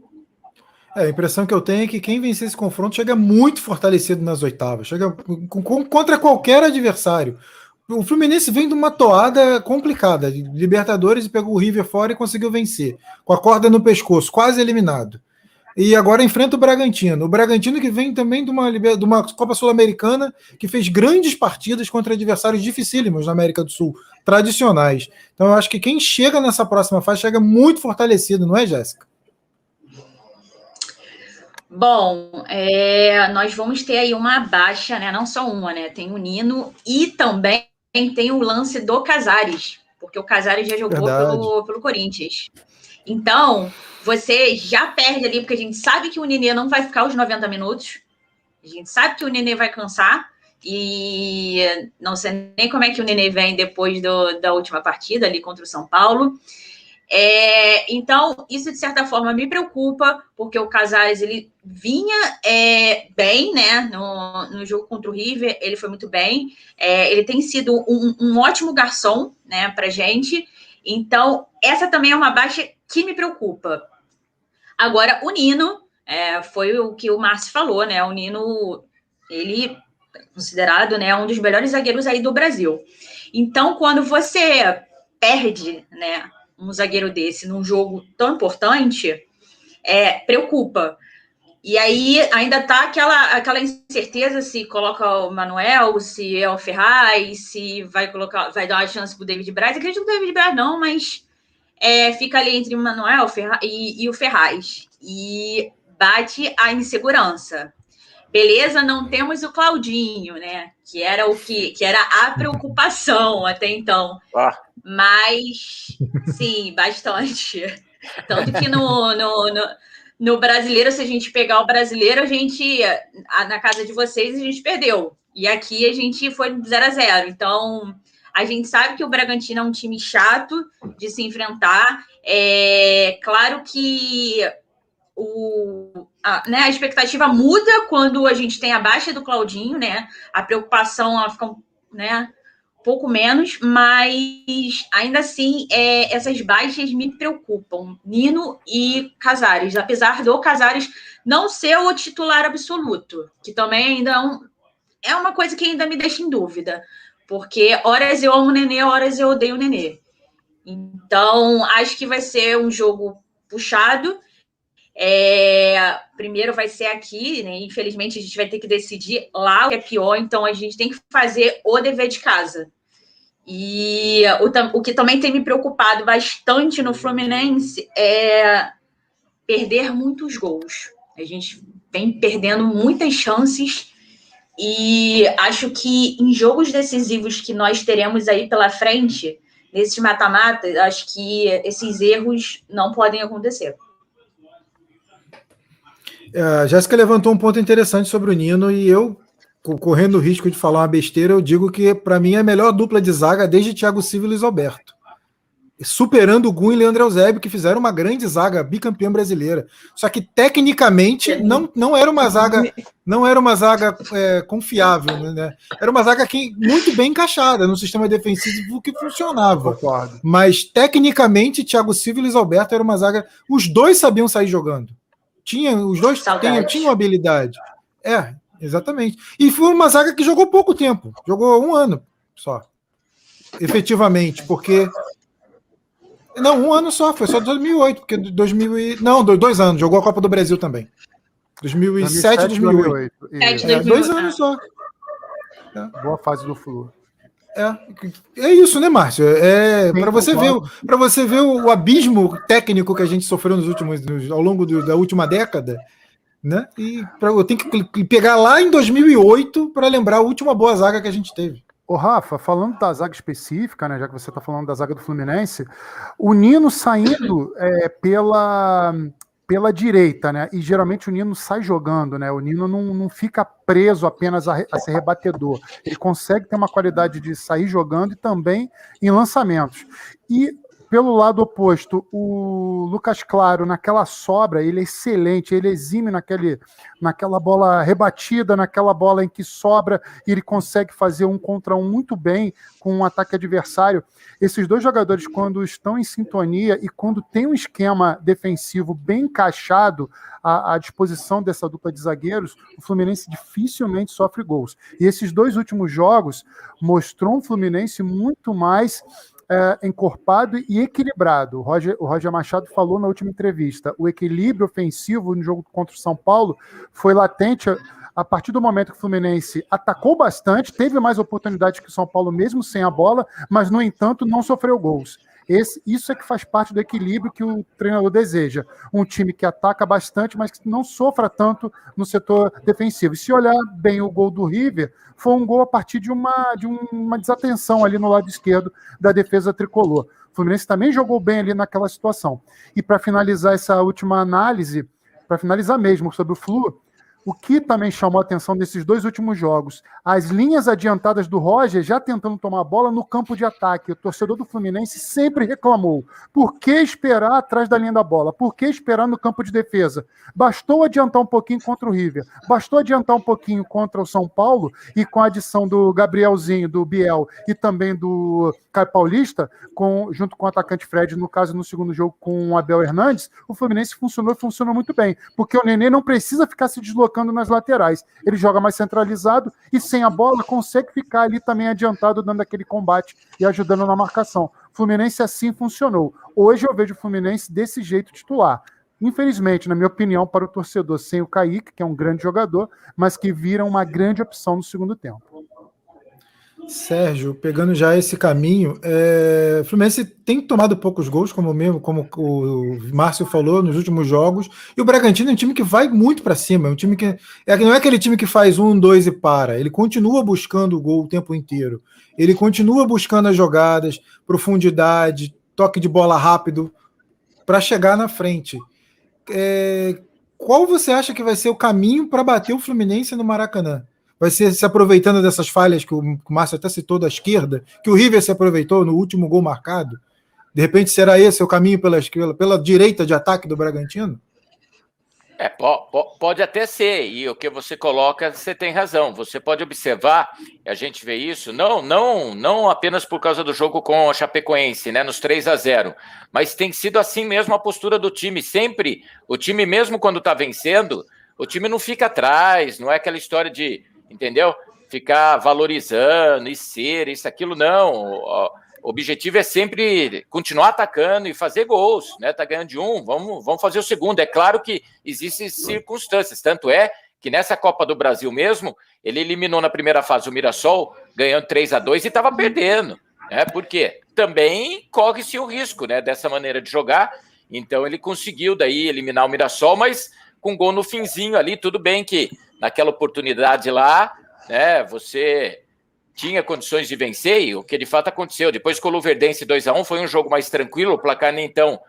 S1: É, a impressão que eu tenho é que quem vencer esse confronto chega muito fortalecido nas oitavas, chega contra qualquer adversário. O Fluminense vem de uma toada complicada, Libertadores, pegou o River fora e conseguiu vencer, com a corda no pescoço, quase eliminado. E agora enfrenta o Bragantino. O Bragantino que vem também de uma, de uma Copa Sul-Americana, que fez grandes partidas contra adversários dificílimos na América do Sul, tradicionais. Então eu acho que quem chega nessa próxima fase chega muito fortalecido, não é, Jéssica?
S4: Bom, é, nós vamos ter aí uma baixa, né? Não só uma, né? Tem o Nino e também tem o lance do Casares, porque o Casares já jogou pelo, pelo Corinthians. Então, você já perde ali, porque a gente sabe que o Nenê não vai ficar os 90 minutos. A gente sabe que o Nenê vai cansar. E não sei nem como é que o Nenê vem depois do, da última partida ali contra o São Paulo. É, então, isso de certa forma me preocupa, porque o Casares ele vinha é, bem, né? No, no jogo contra o River, ele foi muito bem. É, ele tem sido um, um ótimo garçom, né, pra gente. Então, essa também é uma baixa que me preocupa. Agora, o Nino, é, foi o que o Márcio falou, né? O Nino, ele é considerado né, um dos melhores zagueiros aí do Brasil. Então, quando você perde né, um zagueiro desse num jogo tão importante, é, preocupa. E aí ainda tá aquela, aquela incerteza se coloca o Manuel, se é o Ferraz, se vai colocar, vai dar uma chance pro David Braz. Acredito no David Braz, não, mas é, fica ali entre o Manuel e, e o Ferraz. E bate a insegurança. Beleza, não temos o Claudinho, né? Que era o que, que era a preocupação até então. Ah. Mas sim, bastante. Tanto que no, no, no, no, brasileiro, se a gente pegar o brasileiro, a gente, na casa de vocês, a gente perdeu. E aqui a gente foi 0 a 0 Então, a gente sabe que o Bragantino é um time chato de se enfrentar. É claro que o, a, né, a expectativa muda quando a gente tem a baixa do Claudinho, né? A preocupação ela fica né, um pouco menos, mas ainda assim é, essas baixas me preocupam. Nino e Casares, apesar do Casares não ser o titular absoluto, que também ainda é, um, é uma coisa que ainda me deixa em dúvida. Porque horas eu amo o Nenê, horas eu odeio o Nenê. Então, acho que vai ser um jogo puxado. É, primeiro vai ser aqui, né? Infelizmente, a gente vai ter que decidir lá o que é pior, então a gente tem que fazer o dever de casa. E o, o que também tem me preocupado bastante no Fluminense é perder muitos gols. A gente vem perdendo muitas chances e acho que em jogos decisivos que nós teremos aí pela frente, nesses mata-mata, acho que esses erros não podem acontecer.
S1: É, Jéssica levantou um ponto interessante sobre o Nino e eu, correndo o risco de falar uma besteira, eu digo que para mim é a melhor dupla de zaga desde Thiago Silva e Luiz Alberto superando o Gun e Leandro Eusébio, que fizeram uma grande zaga, bicampeã brasileira. Só que tecnicamente não, não era uma zaga, não era uma zaga é, confiável, né? Era uma zaga que, muito bem encaixada no sistema defensivo que funcionava. Mas tecnicamente, Thiago Silva e Luiz Alberto era uma zaga. Os dois sabiam sair jogando. Tinha, os dois tinham, tinham habilidade. É, exatamente. E foi uma zaga que jogou pouco tempo, jogou um ano só. Efetivamente, porque não, um ano só, foi só 2008, porque 2000 e... Não, dois anos, jogou a Copa do Brasil também. 2007, 2008. 2008. É, dois anos só.
S2: É. Boa fase do Flu.
S1: É, é isso, né, Márcio? É para você ver, para você ver o, abismo técnico que a gente sofreu nos últimos, nos, ao longo do, da última década, né? E pra, eu tenho que pegar lá em 2008 para lembrar a última boa zaga que a gente teve.
S2: Ô, Rafa, falando da zaga específica, né, já que você está falando da zaga do Fluminense, o Nino saindo é, pela pela direita, né? E geralmente o Nino sai jogando, né? O Nino não, não fica preso apenas a, a ser rebatedor. Ele consegue ter uma qualidade de sair jogando e também em lançamentos. E pelo lado oposto, o Lucas Claro, naquela sobra, ele é excelente, ele exime naquele, naquela bola rebatida, naquela bola em que sobra, e ele consegue fazer um contra um muito bem com um ataque adversário. Esses dois jogadores, quando estão em sintonia e quando tem um esquema defensivo bem encaixado à, à disposição dessa dupla de zagueiros, o Fluminense dificilmente sofre gols. E esses dois últimos jogos mostrou um Fluminense muito mais é, encorpado e equilibrado. O Roger, o Roger Machado falou na última entrevista: o equilíbrio ofensivo no jogo contra o São Paulo foi latente a partir do momento que o Fluminense atacou bastante, teve mais oportunidades que o São Paulo, mesmo sem a bola, mas, no entanto, não sofreu gols. Esse, isso é que faz parte do equilíbrio que o treinador deseja. Um time que ataca bastante, mas que não sofra tanto no setor defensivo. E se olhar bem o gol do River, foi um gol a partir de uma, de uma desatenção ali no lado esquerdo da defesa tricolor. O Fluminense também jogou bem ali naquela situação. E para finalizar essa última análise, para finalizar mesmo sobre o Flu, o que também chamou a atenção desses dois últimos jogos, as linhas adiantadas do Roger já tentando tomar a bola no campo de ataque. O torcedor do Fluminense sempre reclamou. Por que esperar atrás da linha da bola? Por que esperar no campo de defesa? Bastou adiantar um pouquinho contra o River, bastou adiantar um pouquinho contra o São Paulo e com a adição do Gabrielzinho, do Biel e também do Caio Paulista, com, junto com o atacante Fred, no caso no segundo jogo com o Abel Hernandes, o Fluminense funcionou e funcionou muito bem, porque o Nenê não precisa ficar se deslocando nas laterais. Ele joga mais centralizado e sem a bola consegue ficar ali também adiantado, dando aquele combate e ajudando na marcação. Fluminense assim funcionou. Hoje eu vejo o Fluminense desse jeito titular. Infelizmente, na minha opinião, para o torcedor, sem o Kaique, que é um grande jogador, mas que vira uma grande opção no segundo tempo.
S1: Sérgio, pegando já esse caminho, é, Fluminense tem tomado poucos gols, como mesmo, como o Márcio falou nos últimos jogos, e o Bragantino é um time que vai muito para cima, é um time que é, não é aquele time que faz um, dois e para, ele continua buscando o gol o tempo inteiro, ele continua buscando as jogadas, profundidade, toque de bola rápido para chegar na frente. É, qual você acha que vai ser o caminho para bater o Fluminense no Maracanã? Vai ser se aproveitando dessas falhas que o, o Márcio até citou da esquerda, que o River se aproveitou no último gol marcado? De repente será esse o caminho pela, pela, pela direita de ataque do Bragantino?
S3: É, pode até ser, e o que você coloca, você tem razão. Você pode observar, a gente vê isso, não, não, não apenas por causa do jogo com a Chapecoense, né, nos 3 a 0, mas tem sido assim mesmo a postura do time. Sempre, o time, mesmo quando está vencendo, o time não fica atrás, não é aquela história de entendeu? Ficar valorizando e ser isso, aquilo, não. O objetivo é sempre continuar atacando e fazer gols, né? Tá ganhando de um, vamos, vamos fazer o segundo. É claro que existem circunstâncias, tanto é que nessa Copa do Brasil mesmo, ele eliminou na primeira fase o Mirassol, ganhando 3 a 2 e estava perdendo. Né? Por quê? Também corre-se o risco né, dessa maneira de jogar. Então ele conseguiu daí eliminar o Mirassol, mas com gol no finzinho ali, tudo bem que naquela oportunidade lá, né, você tinha condições de vencer, e o que de fato aconteceu. Depois com o Luverdense 2 a 1 foi um jogo mais tranquilo, o placar nem tão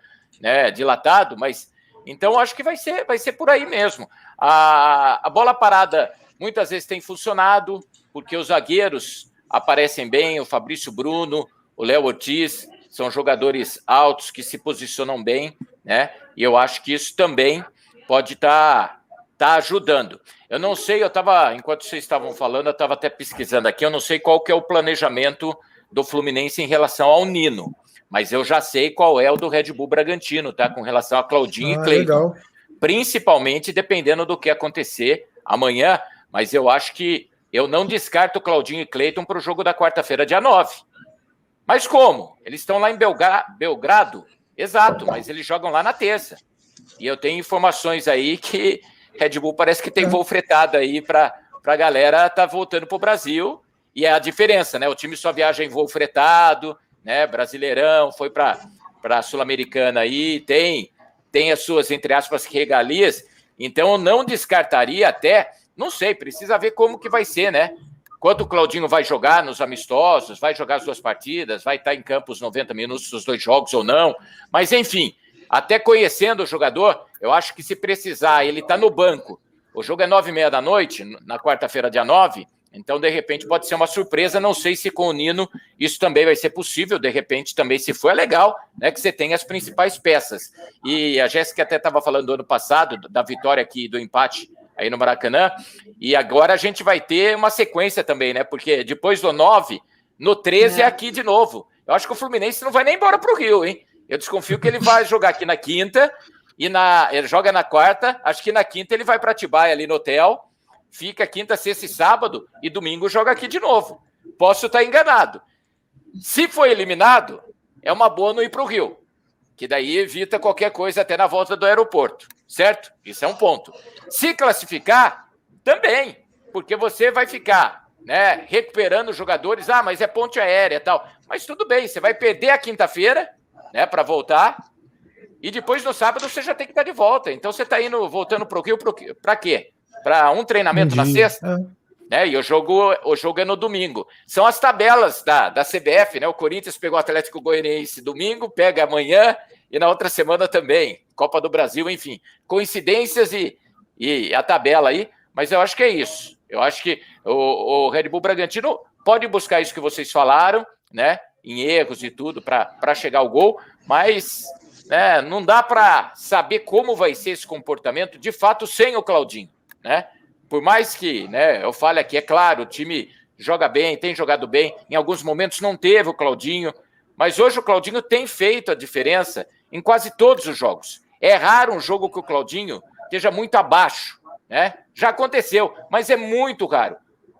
S3: né, dilatado, mas então acho que vai ser, vai ser por aí mesmo. A, a bola parada muitas vezes tem funcionado, porque os zagueiros aparecem bem, o Fabrício Bruno, o Léo Ortiz, são jogadores altos que se posicionam bem, né? E eu acho que isso também pode estar tá tá ajudando. Eu não sei, eu estava, enquanto vocês estavam falando, eu estava até pesquisando aqui, eu não sei qual que é o planejamento do Fluminense em relação ao Nino, mas eu já sei qual é o do Red Bull Bragantino, tá? Com relação a Claudinho ah, e Cleiton. Principalmente dependendo do que acontecer amanhã, mas eu acho que eu não descarto Claudinho e Cleiton para o jogo da quarta-feira, dia 9. Mas como? Eles estão lá em Belgra Belgrado? Exato, mas eles jogam lá na terça. E eu tenho informações aí que Red Bull parece que tem é. voo fretado aí para a galera tá voltando para o Brasil. E é a diferença, né? O time só viaja em voo fretado, né? Brasileirão, foi para a Sul-Americana aí, tem, tem as suas, entre aspas, regalias. Então, eu não descartaria até, não sei, precisa ver como que vai ser, né? Quanto o Claudinho vai jogar nos amistosos, vai jogar as duas partidas, vai estar em campo os 90 minutos dos dois jogos ou não. Mas, enfim, até conhecendo o jogador, eu acho que se precisar, ele está no banco. O jogo é nove e meia da noite, na quarta-feira, dia 9. Então, de repente, pode ser uma surpresa. Não sei se com o Nino isso também vai ser possível. De repente, também, se for, é legal, né? Que você tem as principais peças. E a Jéssica até estava falando do ano passado, da vitória aqui, do empate aí no Maracanã. E agora a gente vai ter uma sequência também, né? Porque depois do 9, no 13 é, é aqui de novo. Eu acho que o Fluminense não vai nem embora para o Rio, hein? Eu desconfio que ele vai jogar aqui na quinta e na ele joga na quarta. Acho que na quinta ele vai para Atibaia ali no hotel fica quinta, sexta e sábado, e domingo joga aqui de novo. Posso estar enganado. Se for eliminado, é uma boa não ir para o Rio, que daí evita qualquer coisa até na volta do aeroporto, certo? Isso é um ponto. Se classificar, também, porque você vai ficar né, recuperando jogadores. Ah, mas é ponte aérea e tal. Mas tudo bem, você vai perder a quinta-feira né, para voltar. E depois no sábado você já tem que estar de volta. Então você está indo voltando para o Rio para quê? para um treinamento Entendi. na sexta. É. Né? E o jogo, o jogo é no domingo. São as tabelas da, da CBF, né? O Corinthians pegou o Atlético Goianiense domingo, pega amanhã e na outra semana também. Copa do Brasil, enfim. Coincidências e, e a tabela aí, mas eu acho que é isso. Eu acho que o, o Red Bull Bragantino pode buscar isso que vocês falaram, né? Em erros e tudo, para chegar ao gol, mas né, não dá para saber como vai ser esse comportamento de fato sem o Claudinho né? Por mais que, né, eu fale aqui, é claro, o time joga bem, tem jogado bem, em alguns momentos não teve o Claudinho, mas hoje o Claudinho tem feito a diferença em quase todos os jogos. É raro um jogo que o Claudinho esteja muito abaixo, né? Já aconteceu, mas é muito raro.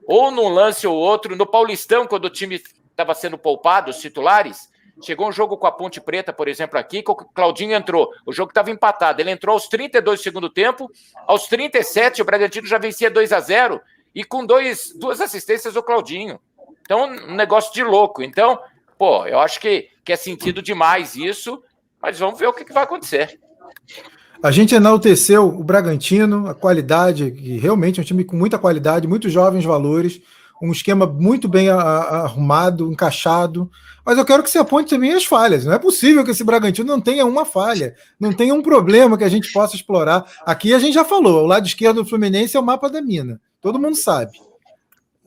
S3: Ou num lance ou outro, no Paulistão, quando o time estava sendo poupado, os titulares, Chegou um jogo com a Ponte Preta, por exemplo, aqui, que o Claudinho entrou. O jogo estava empatado. Ele entrou aos 32 do segundo tempo. Aos 37, o Bragantino já vencia 2 a 0 e com dois, duas assistências do Claudinho. Então, um negócio de louco. Então, pô, eu acho que, que é sentido demais isso, mas vamos ver o que, que vai acontecer.
S1: A gente enalteceu o Bragantino, a qualidade, que realmente é um time com muita qualidade, muitos jovens valores, um esquema muito bem arrumado, encaixado. Mas eu quero que você aponte também as falhas. Não é possível que esse Bragantino não tenha uma falha, não tenha um problema que a gente possa explorar. Aqui a gente já falou: o lado esquerdo do Fluminense é o mapa da mina. Todo mundo sabe.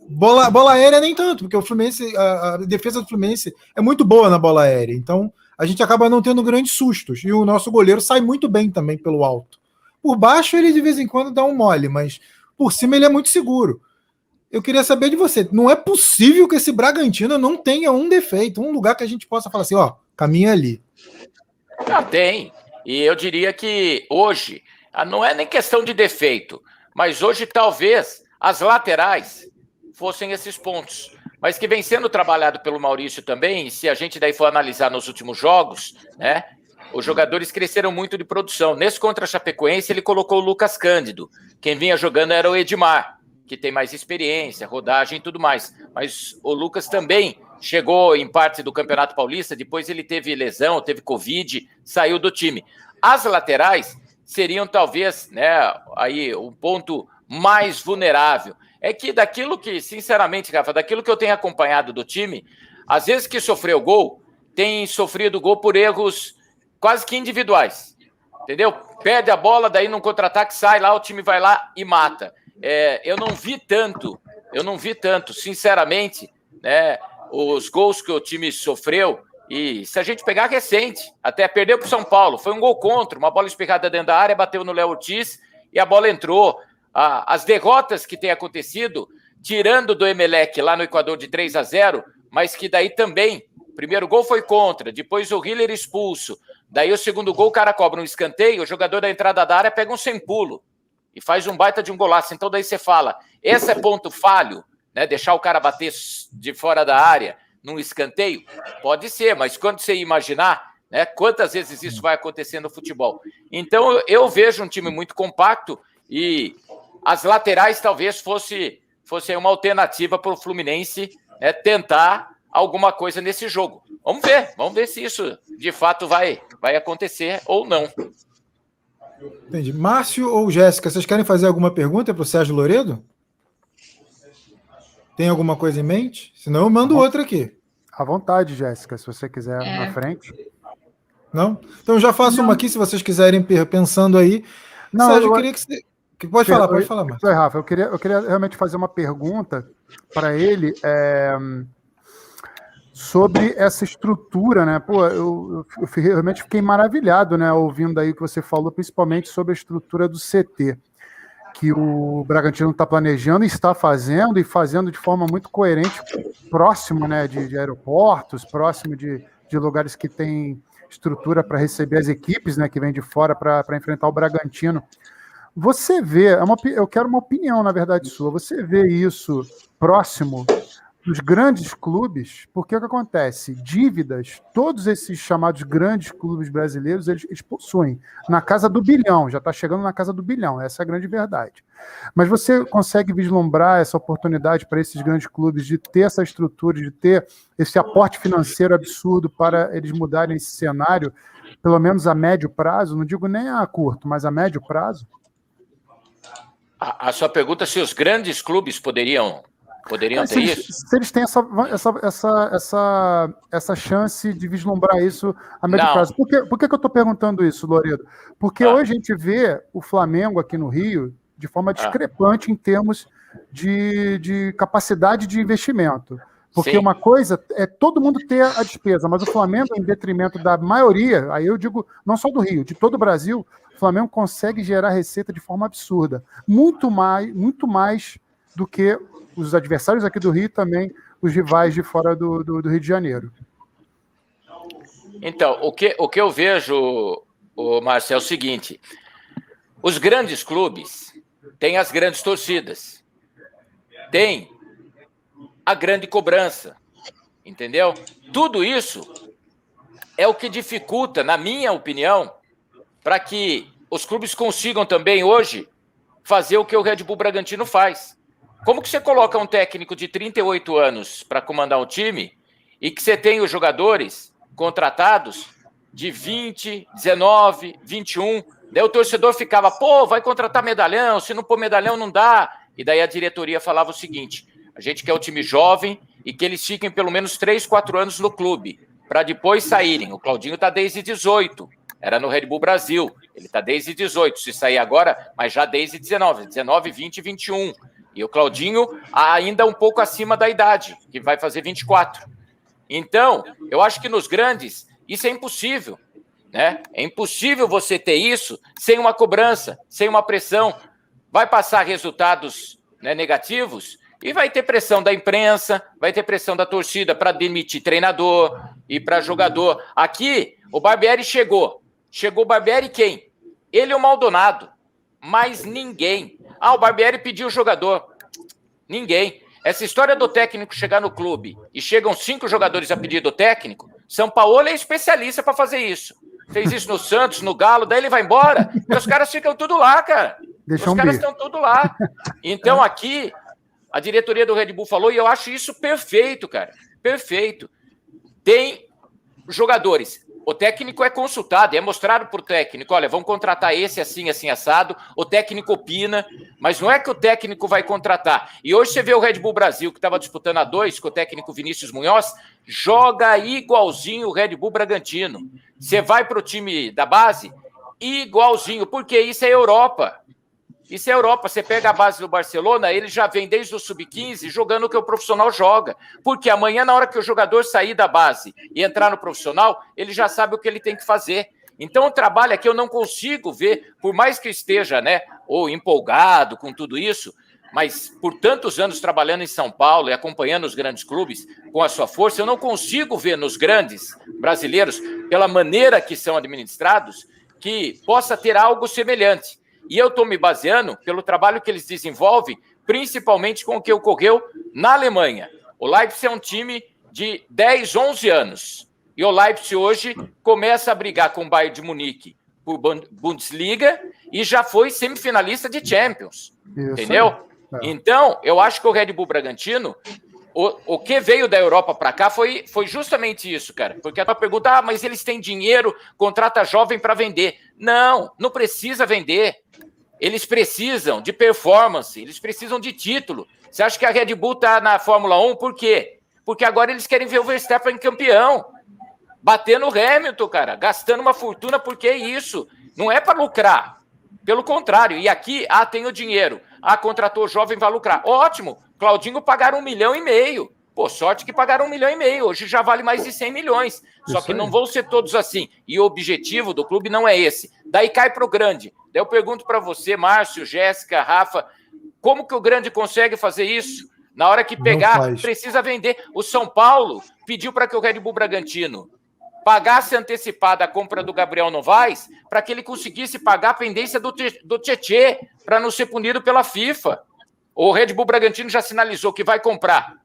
S1: Bola, bola aérea nem tanto, porque o Fluminense, a, a defesa do Fluminense é muito boa na bola aérea. Então a gente acaba não tendo grandes sustos. E o nosso goleiro sai muito bem também pelo alto. Por baixo ele de vez em quando dá um mole, mas por cima ele é muito seguro eu queria saber de você. Não é possível que esse Bragantino não tenha um defeito, um lugar que a gente possa falar assim, ó, caminha ali.
S3: Tem. E eu diria que hoje, ah, não é nem questão de defeito, mas hoje talvez as laterais fossem esses pontos. Mas que vem sendo trabalhado pelo Maurício também, se a gente daí for analisar nos últimos jogos, né? Os jogadores cresceram muito de produção. Nesse contra a Chapecoense, ele colocou o Lucas Cândido. Quem vinha jogando era o Edmar que tem mais experiência, rodagem e tudo mais. Mas o Lucas também chegou em parte do Campeonato Paulista, depois ele teve lesão, teve Covid, saiu do time. As laterais seriam talvez, né, aí um ponto mais vulnerável. É que daquilo que, sinceramente, Rafa, daquilo que eu tenho acompanhado do time, às vezes que sofreu gol, tem sofrido gol por erros quase que individuais. Entendeu? Perde a bola, daí num contra-ataque sai lá, o time vai lá e mata é, eu não vi tanto, eu não vi tanto, sinceramente, né? Os gols que o time sofreu, e se a gente pegar recente, até perdeu para o São Paulo, foi um gol contra, uma bola espirrada dentro da área, bateu no Léo Ortiz e a bola entrou. as derrotas que têm acontecido, tirando do Emelec lá no Equador de 3 a 0, mas que daí também, primeiro gol foi contra, depois o Hiller expulso, daí o segundo gol o cara cobra um escanteio, o jogador da entrada da área pega um sem pulo e faz um baita de um golaço. Então daí você fala, esse é ponto falho, né? Deixar o cara bater de fora da área num escanteio? Pode ser, mas quando você imaginar, né? Quantas vezes isso vai acontecer no futebol? Então eu vejo um time muito compacto E as laterais talvez fosse, fosse uma alternativa para o Fluminense né, tentar alguma coisa nesse jogo. Vamos ver, vamos ver se isso de fato vai, vai acontecer ou não.
S1: Entendi. Márcio ou Jéssica, vocês querem fazer alguma pergunta para o Sérgio Loredo? Tem alguma coisa em mente? Senão eu mando outra aqui.
S2: À vontade, Jéssica, se você quiser é. na frente.
S1: Não? Então eu já faço Não. uma aqui, se vocês quiserem pensando aí. Não, Sérgio, eu queria que você. Pode falar, pode falar,
S2: Márcio. Rafa, eu queria, eu queria realmente fazer uma pergunta para ele. É sobre essa estrutura, né? Pô, eu, eu, eu, realmente fiquei maravilhado, né, ouvindo aí que você falou, principalmente sobre a estrutura do CT, que o Bragantino está planejando e está fazendo, e fazendo de forma muito coerente, próximo, né, de, de aeroportos, próximo de, de lugares que tem estrutura para receber as equipes, né, que vêm de fora para enfrentar o Bragantino. Você vê, é uma, eu quero uma opinião, na verdade, sua. Você vê isso próximo dos grandes clubes, porque o que acontece? Dívidas, todos esses chamados grandes clubes brasileiros, eles, eles possuem na casa do bilhão, já está chegando na casa do bilhão, essa é a grande verdade. Mas você consegue vislumbrar essa oportunidade para esses grandes clubes de ter essa estrutura, de ter esse aporte financeiro absurdo para eles mudarem esse cenário, pelo menos a médio prazo, não digo nem a curto, mas a médio prazo?
S3: A, a sua pergunta é se os grandes clubes poderiam Poderiam ter
S2: eles,
S3: isso?
S2: Se eles têm essa, essa, essa, essa, essa chance de vislumbrar isso a médio Não. prazo. Por, que, por que, que eu estou perguntando isso, Loredo? Porque ah. hoje a gente vê o Flamengo aqui no Rio de forma ah. discrepante ah. em termos de, de capacidade de investimento. Porque Sim. uma coisa é todo mundo ter a despesa, mas o Flamengo, em detrimento da maioria, aí eu digo não só do Rio, de todo o Brasil, o Flamengo consegue gerar receita de forma absurda. Muito mais, muito mais do que os adversários aqui do Rio também os rivais de fora do, do, do Rio de Janeiro.
S3: Então, o que, o que eu vejo, o Márcio, é o seguinte: os grandes clubes têm as grandes torcidas, têm a grande cobrança, entendeu? Tudo isso é o que dificulta, na minha opinião, para que os clubes consigam também hoje fazer o que o Red Bull Bragantino faz. Como que você coloca um técnico de 38 anos para comandar um time e que você tem os jogadores contratados de 20, 19, 21? Daí o torcedor ficava, pô, vai contratar medalhão, se não pôr medalhão não dá. E daí a diretoria falava o seguinte: a gente quer um time jovem e que eles fiquem pelo menos 3, 4 anos no clube, para depois saírem. O Claudinho está desde 18, era no Red Bull Brasil. Ele está desde 18, se sair agora, mas já desde 19, 19, 20, 21. E o Claudinho ainda um pouco acima da idade, que vai fazer 24. Então, eu acho que nos grandes isso é impossível. Né? É impossível você ter isso sem uma cobrança, sem uma pressão. Vai passar resultados né, negativos e vai ter pressão da imprensa, vai ter pressão da torcida para demitir treinador e para jogador. Aqui, o Barbieri chegou. Chegou o Barbieri quem? Ele é o Maldonado. Mais ninguém. Ah, o Barbieri pediu o jogador. Ninguém. Essa história do técnico chegar no clube e chegam cinco jogadores a pedir do técnico, São Paulo é especialista para fazer isso. Fez isso no Santos, no Galo, daí ele vai embora e os caras ficam tudo lá, cara. Deixa os caras estão tudo lá. Então aqui, a diretoria do Red Bull falou, e eu acho isso perfeito, cara. Perfeito. Tem jogadores o técnico é consultado, é mostrado o técnico: olha, vamos contratar esse assim, assim, assado. O técnico opina, mas não é que o técnico vai contratar. E hoje você vê o Red Bull Brasil, que estava disputando a dois com o técnico Vinícius Munhoz, joga igualzinho o Red Bull Bragantino. Você vai para o time da base, igualzinho, porque isso é Europa. Isso é Europa. Você pega a base do Barcelona, ele já vem desde o sub-15 jogando o que o profissional joga. Porque amanhã, na hora que o jogador sair da base e entrar no profissional, ele já sabe o que ele tem que fazer. Então, o trabalho aqui eu não consigo ver, por mais que esteja, né, ou empolgado com tudo isso, mas por tantos anos trabalhando em São Paulo e acompanhando os grandes clubes com a sua força, eu não consigo ver nos grandes brasileiros, pela maneira que são administrados, que possa ter algo semelhante. E eu estou me baseando pelo trabalho que eles desenvolvem, principalmente com o que ocorreu na Alemanha. O Leipzig é um time de 10, 11 anos. E o Leipzig hoje começa a brigar com o Bayern de Munique por Bundesliga e já foi semifinalista de Champions. Isso entendeu? É. Então, eu acho que o Red Bull Bragantino, o, o que veio da Europa para cá foi, foi justamente isso, cara. Porque a tua pergunta, ah, mas eles têm dinheiro, contrata jovem para vender. Não, não precisa vender. Eles precisam de performance, eles precisam de título. Você acha que a Red Bull está na Fórmula 1 por quê? Porque agora eles querem ver o Verstappen campeão. Batendo o Hamilton, cara, gastando uma fortuna, porque é isso. Não é para lucrar. Pelo contrário, e aqui, ah, tem o dinheiro. Ah, contratou jovem, vai lucrar. Ótimo, Claudinho pagaram um milhão e meio. Pô, sorte que pagaram um milhão e meio. Hoje já vale mais de 100 milhões. Só que não vão ser todos assim. E o objetivo do clube não é esse. Daí cai para o grande. Daí eu pergunto para você, Márcio, Jéssica, Rafa, como que o grande consegue fazer isso? Na hora que pegar, precisa vender. O São Paulo pediu para que o Red Bull Bragantino pagasse antecipada a compra do Gabriel Novaes para que ele conseguisse pagar a pendência do, do Tietê para não ser punido pela FIFA. O Red Bull Bragantino já sinalizou que vai comprar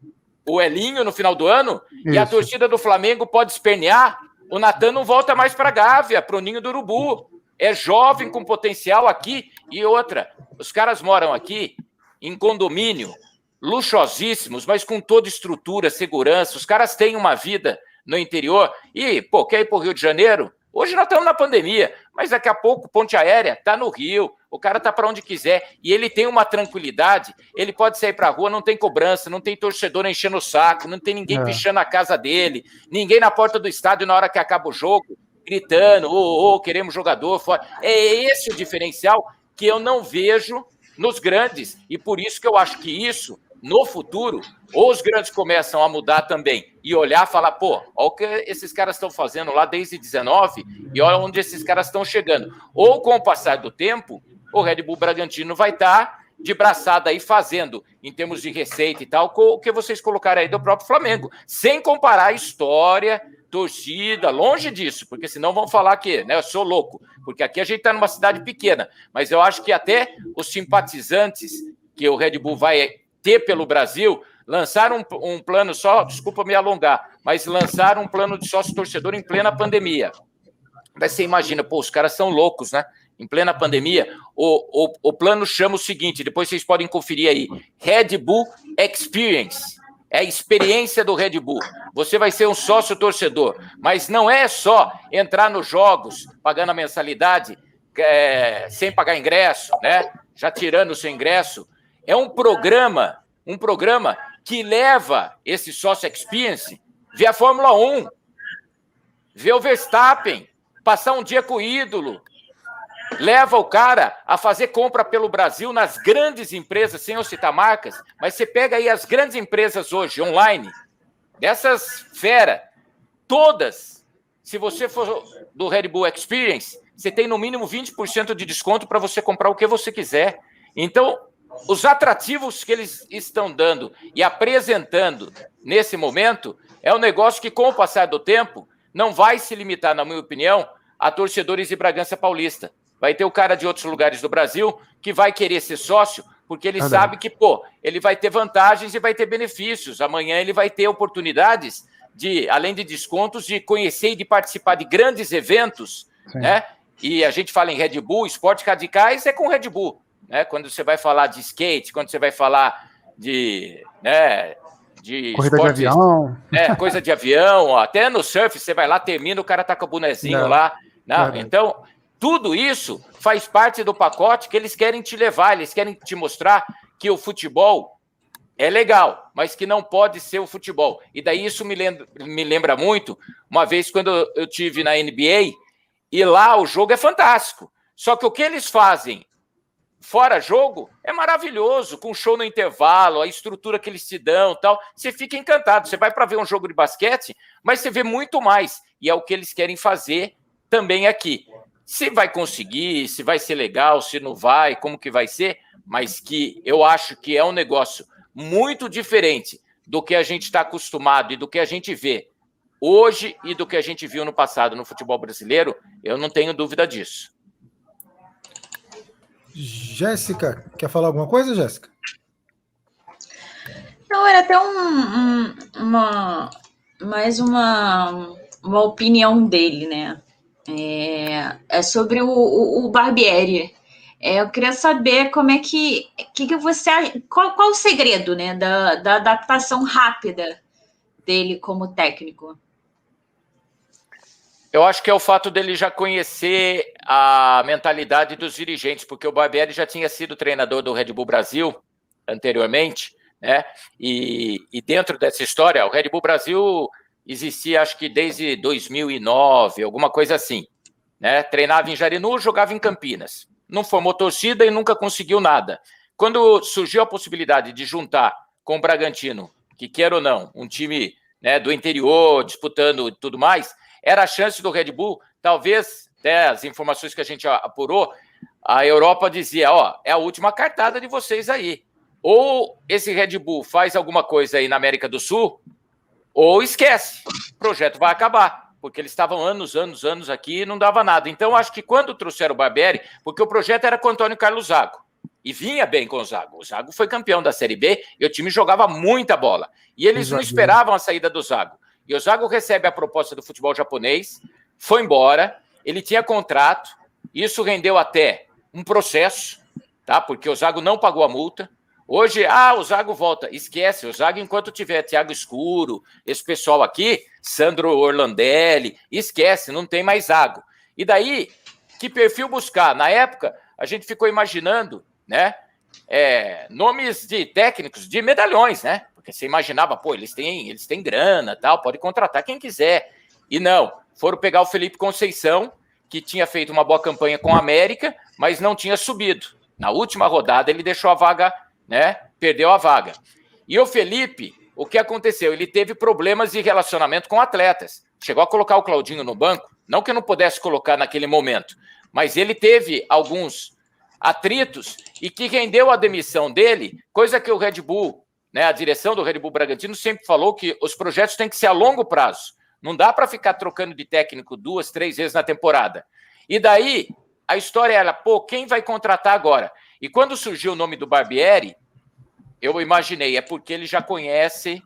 S3: o Elinho no final do ano Isso. e a torcida do Flamengo pode espernear. O Natan não volta mais para a Gávea, para o Ninho do Urubu é jovem com potencial aqui. E outra, os caras moram aqui em condomínio, luxuosíssimos, mas com toda estrutura, segurança. Os caras têm uma vida no interior. E, pô, quer ir para o Rio de Janeiro? Hoje nós estamos na pandemia, mas daqui a pouco ponte aérea está no Rio, o cara está para onde quiser e ele tem uma tranquilidade. Ele pode sair para a rua, não tem cobrança, não tem torcedor enchendo o saco, não tem ninguém é. pichando a casa dele, ninguém na porta do estádio na hora que acaba o jogo gritando, ô, oh, oh, queremos jogador fora. É esse o diferencial que eu não vejo nos grandes. E por isso que eu acho que isso, no futuro, ou os grandes começam a mudar também e olhar e falar, pô, olha o que esses caras estão fazendo lá desde 19 e olha onde esses caras estão chegando. Ou com o passar do tempo, o Red Bull Bragantino vai estar tá de braçada aí fazendo, em termos de receita e tal, com o que vocês colocaram aí do próprio Flamengo, sem comparar a história, torcida, longe disso, porque senão vão falar que né, eu sou louco, porque aqui a gente está numa cidade pequena, mas eu acho que até os simpatizantes que o Red Bull vai ter pelo Brasil lançaram um, um plano só, desculpa me alongar, mas lançaram um plano de sócio torcedor em plena pandemia. Daí você imagina, pô, os caras são loucos, né? Em plena pandemia, o, o, o plano chama o seguinte: depois vocês podem conferir aí, Red Bull Experience é a experiência do Red Bull. Você vai ser um sócio torcedor, mas não é só entrar nos jogos pagando a mensalidade é, sem pagar ingresso, né? Já tirando o seu ingresso. É um programa, um programa que leva esse sócio experience ver a Fórmula 1, ver o Verstappen, passar um dia com o ídolo, leva o cara a fazer compra pelo Brasil nas grandes empresas, sem eu citar marcas, mas você pega aí as grandes empresas hoje, online, dessas fera, todas, se você for do Red Bull Experience, você tem no mínimo 20% de desconto para você comprar o que você quiser. Então, os atrativos que eles estão dando e apresentando nesse momento é um negócio que, com o passar do tempo, não vai se limitar, na minha opinião, a torcedores de Bragança Paulista vai ter o cara de outros lugares do Brasil que vai querer ser sócio, porque ele ah, sabe que, pô, ele vai ter vantagens e vai ter benefícios. Amanhã ele vai ter oportunidades de, além de descontos, de conhecer e de participar de grandes eventos, Sim. né? E a gente fala em Red Bull, esportes radicais é com Red Bull, né? Quando você vai falar de skate, quando você vai falar de, né, de
S2: corrida esportes, de avião,
S3: é, coisa de avião, até no surf você vai lá, termina, o cara tá com o bonezinho Não. lá, não, então tudo isso faz parte do pacote que eles querem te levar, eles querem te mostrar que o futebol é legal, mas que não pode ser o futebol. E daí isso me lembra, me lembra muito uma vez quando eu tive na NBA e lá o jogo é fantástico. Só que o que eles fazem fora jogo é maravilhoso, com show no intervalo, a estrutura que eles te dão, tal. Você fica encantado. Você vai para ver um jogo de basquete, mas você vê muito mais. E é o que eles querem fazer também aqui. Se vai conseguir, se vai ser legal, se não vai, como que vai ser, mas que eu acho que é um negócio muito diferente do que a gente está acostumado e do que a gente vê hoje e do que a gente viu no passado no futebol brasileiro, eu não tenho dúvida disso.
S1: Jéssica, quer falar alguma coisa, Jéssica?
S4: Não, era até um, um, uma mais uma, uma opinião dele, né? é, é sobre o, o, o Barbieri. É, eu queria saber como é que, que, que você qual, qual o segredo né, da, da adaptação rápida dele como técnico?
S3: Eu acho que é o fato dele já conhecer a mentalidade dos dirigentes, porque o Barbieri já tinha sido treinador do Red Bull Brasil anteriormente, né? E, e dentro dessa história, o Red Bull Brasil existia, acho que desde 2009, alguma coisa assim, né? Treinava em Jarinu, jogava em Campinas. Não formou torcida e nunca conseguiu nada. Quando surgiu a possibilidade de juntar com o Bragantino, que quer ou não, um time né, do interior disputando e tudo mais, era a chance do Red Bull, talvez, até as informações que a gente apurou, a Europa dizia: ó, é a última cartada de vocês aí. Ou esse Red Bull faz alguma coisa aí na América do Sul, ou esquece, o projeto vai acabar, porque eles estavam anos, anos, anos aqui e não dava nada. Então, acho que quando trouxeram o Barbieri, porque o projeto era com o Antônio Carlos Zago, e vinha bem com o Zago. O Zago foi campeão da Série B e o time jogava muita bola. E eles não esperavam a saída do Zago. E o Zago recebe a proposta do futebol japonês, foi embora, ele tinha contrato, isso rendeu até um processo, tá? Porque o Zago não pagou a multa. Hoje, ah, o Zago volta. Esquece, o Zago, enquanto tiver Thiago Escuro, esse pessoal aqui, Sandro Orlandelli, esquece, não tem mais Zago. E daí, que perfil buscar? Na época, a gente ficou imaginando, né? É, nomes de técnicos de medalhões, né? Porque você imaginava, pô, eles têm, eles têm grana, tal, pode contratar quem quiser. E não, foram pegar o Felipe Conceição, que tinha feito uma boa campanha com a América, mas não tinha subido. Na última rodada ele deixou a vaga, né? Perdeu a vaga. E o Felipe, o que aconteceu? Ele teve problemas de relacionamento com atletas. Chegou a colocar o Claudinho no banco, não que eu não pudesse colocar naquele momento, mas ele teve alguns atritos e que rendeu a demissão dele, coisa que o Red Bull né, a direção do Red Bull Bragantino sempre falou que os projetos têm que ser a longo prazo. Não dá para ficar trocando de técnico duas, três vezes na temporada. E daí, a história era, pô, quem vai contratar agora? E quando surgiu o nome do Barbieri, eu imaginei, é porque ele já conhece,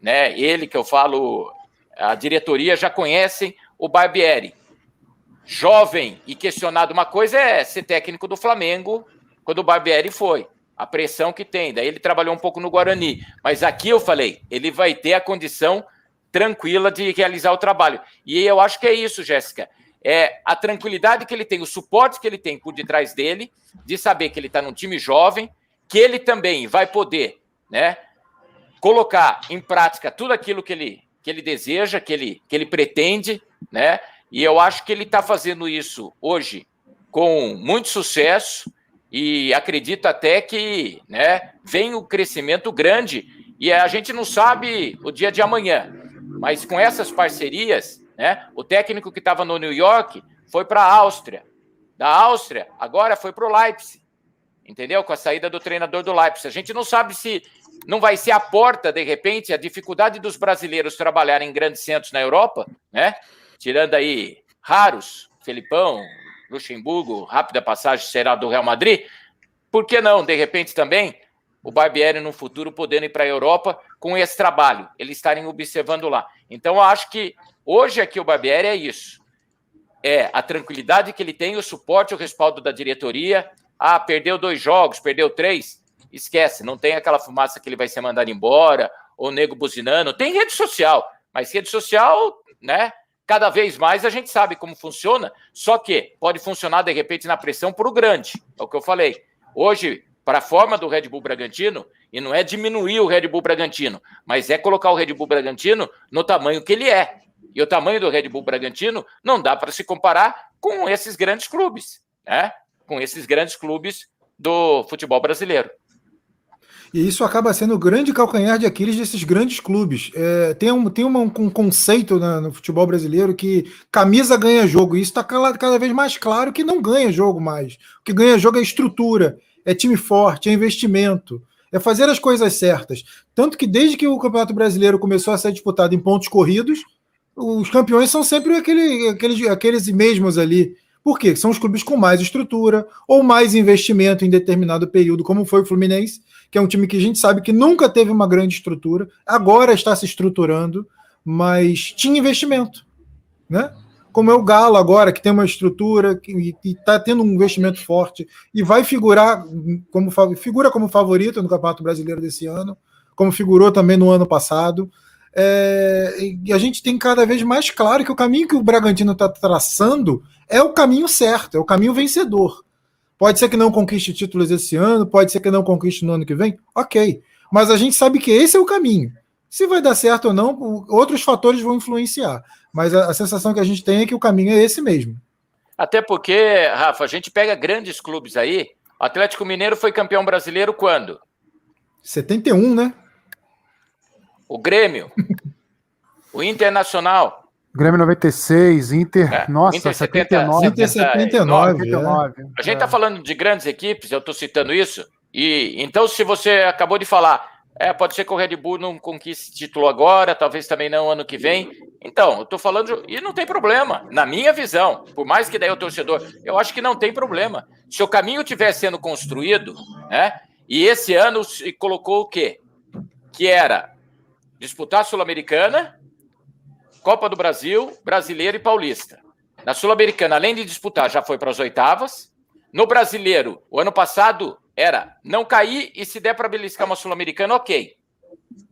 S3: né? Ele que eu falo, a diretoria já conhece o Barbieri. Jovem e questionado, uma coisa é ser técnico do Flamengo quando o Barbieri foi a pressão que tem. Daí ele trabalhou um pouco no Guarani. Mas aqui eu falei, ele vai ter a condição tranquila de realizar o trabalho. E eu acho que é isso, Jéssica. É a tranquilidade que ele tem, o suporte que ele tem por detrás dele, de saber que ele está num time jovem, que ele também vai poder, né, colocar em prática tudo aquilo que ele, que ele deseja, que ele, que ele pretende, né? E eu acho que ele está fazendo isso hoje com muito sucesso e acredito até que né, vem o crescimento grande e a gente não sabe o dia de amanhã, mas com essas parcerias, né, o técnico que estava no New York foi para a Áustria, da Áustria agora foi para o Leipzig, entendeu? Com a saída do treinador do Leipzig. A gente não sabe se não vai ser a porta, de repente, a dificuldade dos brasileiros trabalharem em grandes centros na Europa, né? Tirando aí raros, Felipão, Luxemburgo, rápida passagem será do Real Madrid. Por que não, de repente, também o Barbieri no futuro podendo ir para a Europa com esse trabalho, eles estarem observando lá. Então, eu acho que hoje aqui o Barbieri é isso. É a tranquilidade que ele tem, o suporte, o respaldo da diretoria. Ah, perdeu dois jogos, perdeu três. Esquece, não tem aquela fumaça que ele vai ser mandado embora, ou nego buzinando. Tem rede social, mas rede social, né? Cada vez mais a gente sabe como funciona, só que pode funcionar de repente na pressão para o grande. É o que eu falei. Hoje, para a forma do Red Bull Bragantino, e não é diminuir o Red Bull Bragantino, mas é colocar o Red Bull Bragantino no tamanho que ele é. E o tamanho do Red Bull Bragantino não dá para se comparar com esses grandes clubes, né? Com esses grandes clubes do futebol brasileiro.
S1: E isso acaba sendo o grande calcanhar de Aquiles desses grandes clubes. É, tem um, tem uma, um conceito na, no futebol brasileiro que camisa ganha jogo. E isso está cada vez mais claro que não ganha jogo mais. O que ganha jogo é estrutura, é time forte, é investimento, é fazer as coisas certas. Tanto que desde que o Campeonato Brasileiro começou a ser disputado em pontos corridos, os campeões são sempre aquele, aqueles, aqueles mesmos ali. Por quê? São os clubes com mais estrutura ou mais investimento em determinado período, como foi o Fluminense, que é um time que a gente sabe que nunca teve uma grande estrutura, agora está se estruturando, mas tinha investimento, né? como é o Galo agora, que tem uma estrutura que está tendo um investimento forte e vai figurar como figura como favorito no Campeonato Brasileiro desse ano, como figurou também no ano passado. É, e a gente tem cada vez mais claro que o caminho que o Bragantino está traçando é o caminho certo, é o caminho vencedor. Pode ser que não conquiste títulos esse ano, pode ser que não conquiste no ano que vem, ok. Mas a gente sabe que esse é o caminho. Se vai dar certo ou não, outros fatores vão influenciar. Mas a, a sensação que a gente tem é que o caminho é esse mesmo.
S3: Até porque, Rafa, a gente pega grandes clubes aí. O Atlético Mineiro foi campeão brasileiro quando?
S1: 71, né?
S3: O Grêmio. o Internacional.
S2: Grêmio 96, Inter, é, nossa, Inter 79.
S1: Inter 79. 79
S3: é. A gente está falando de grandes equipes, eu estou citando isso. E então, se você acabou de falar, é, pode ser que o Red Bull não conquiste título agora, talvez também não ano que vem. Então, eu tô falando, e não tem problema, na minha visão, por mais que daí o torcedor, eu acho que não tem problema. Se o caminho estiver sendo construído, né? E esse ano se colocou o quê? Que era disputar a Sul-Americana, Copa do Brasil, Brasileiro e Paulista. Na Sul-Americana, além de disputar, já foi para as oitavas. No Brasileiro, o ano passado, era não cair e se der para beliscar uma Sul-Americana, ok.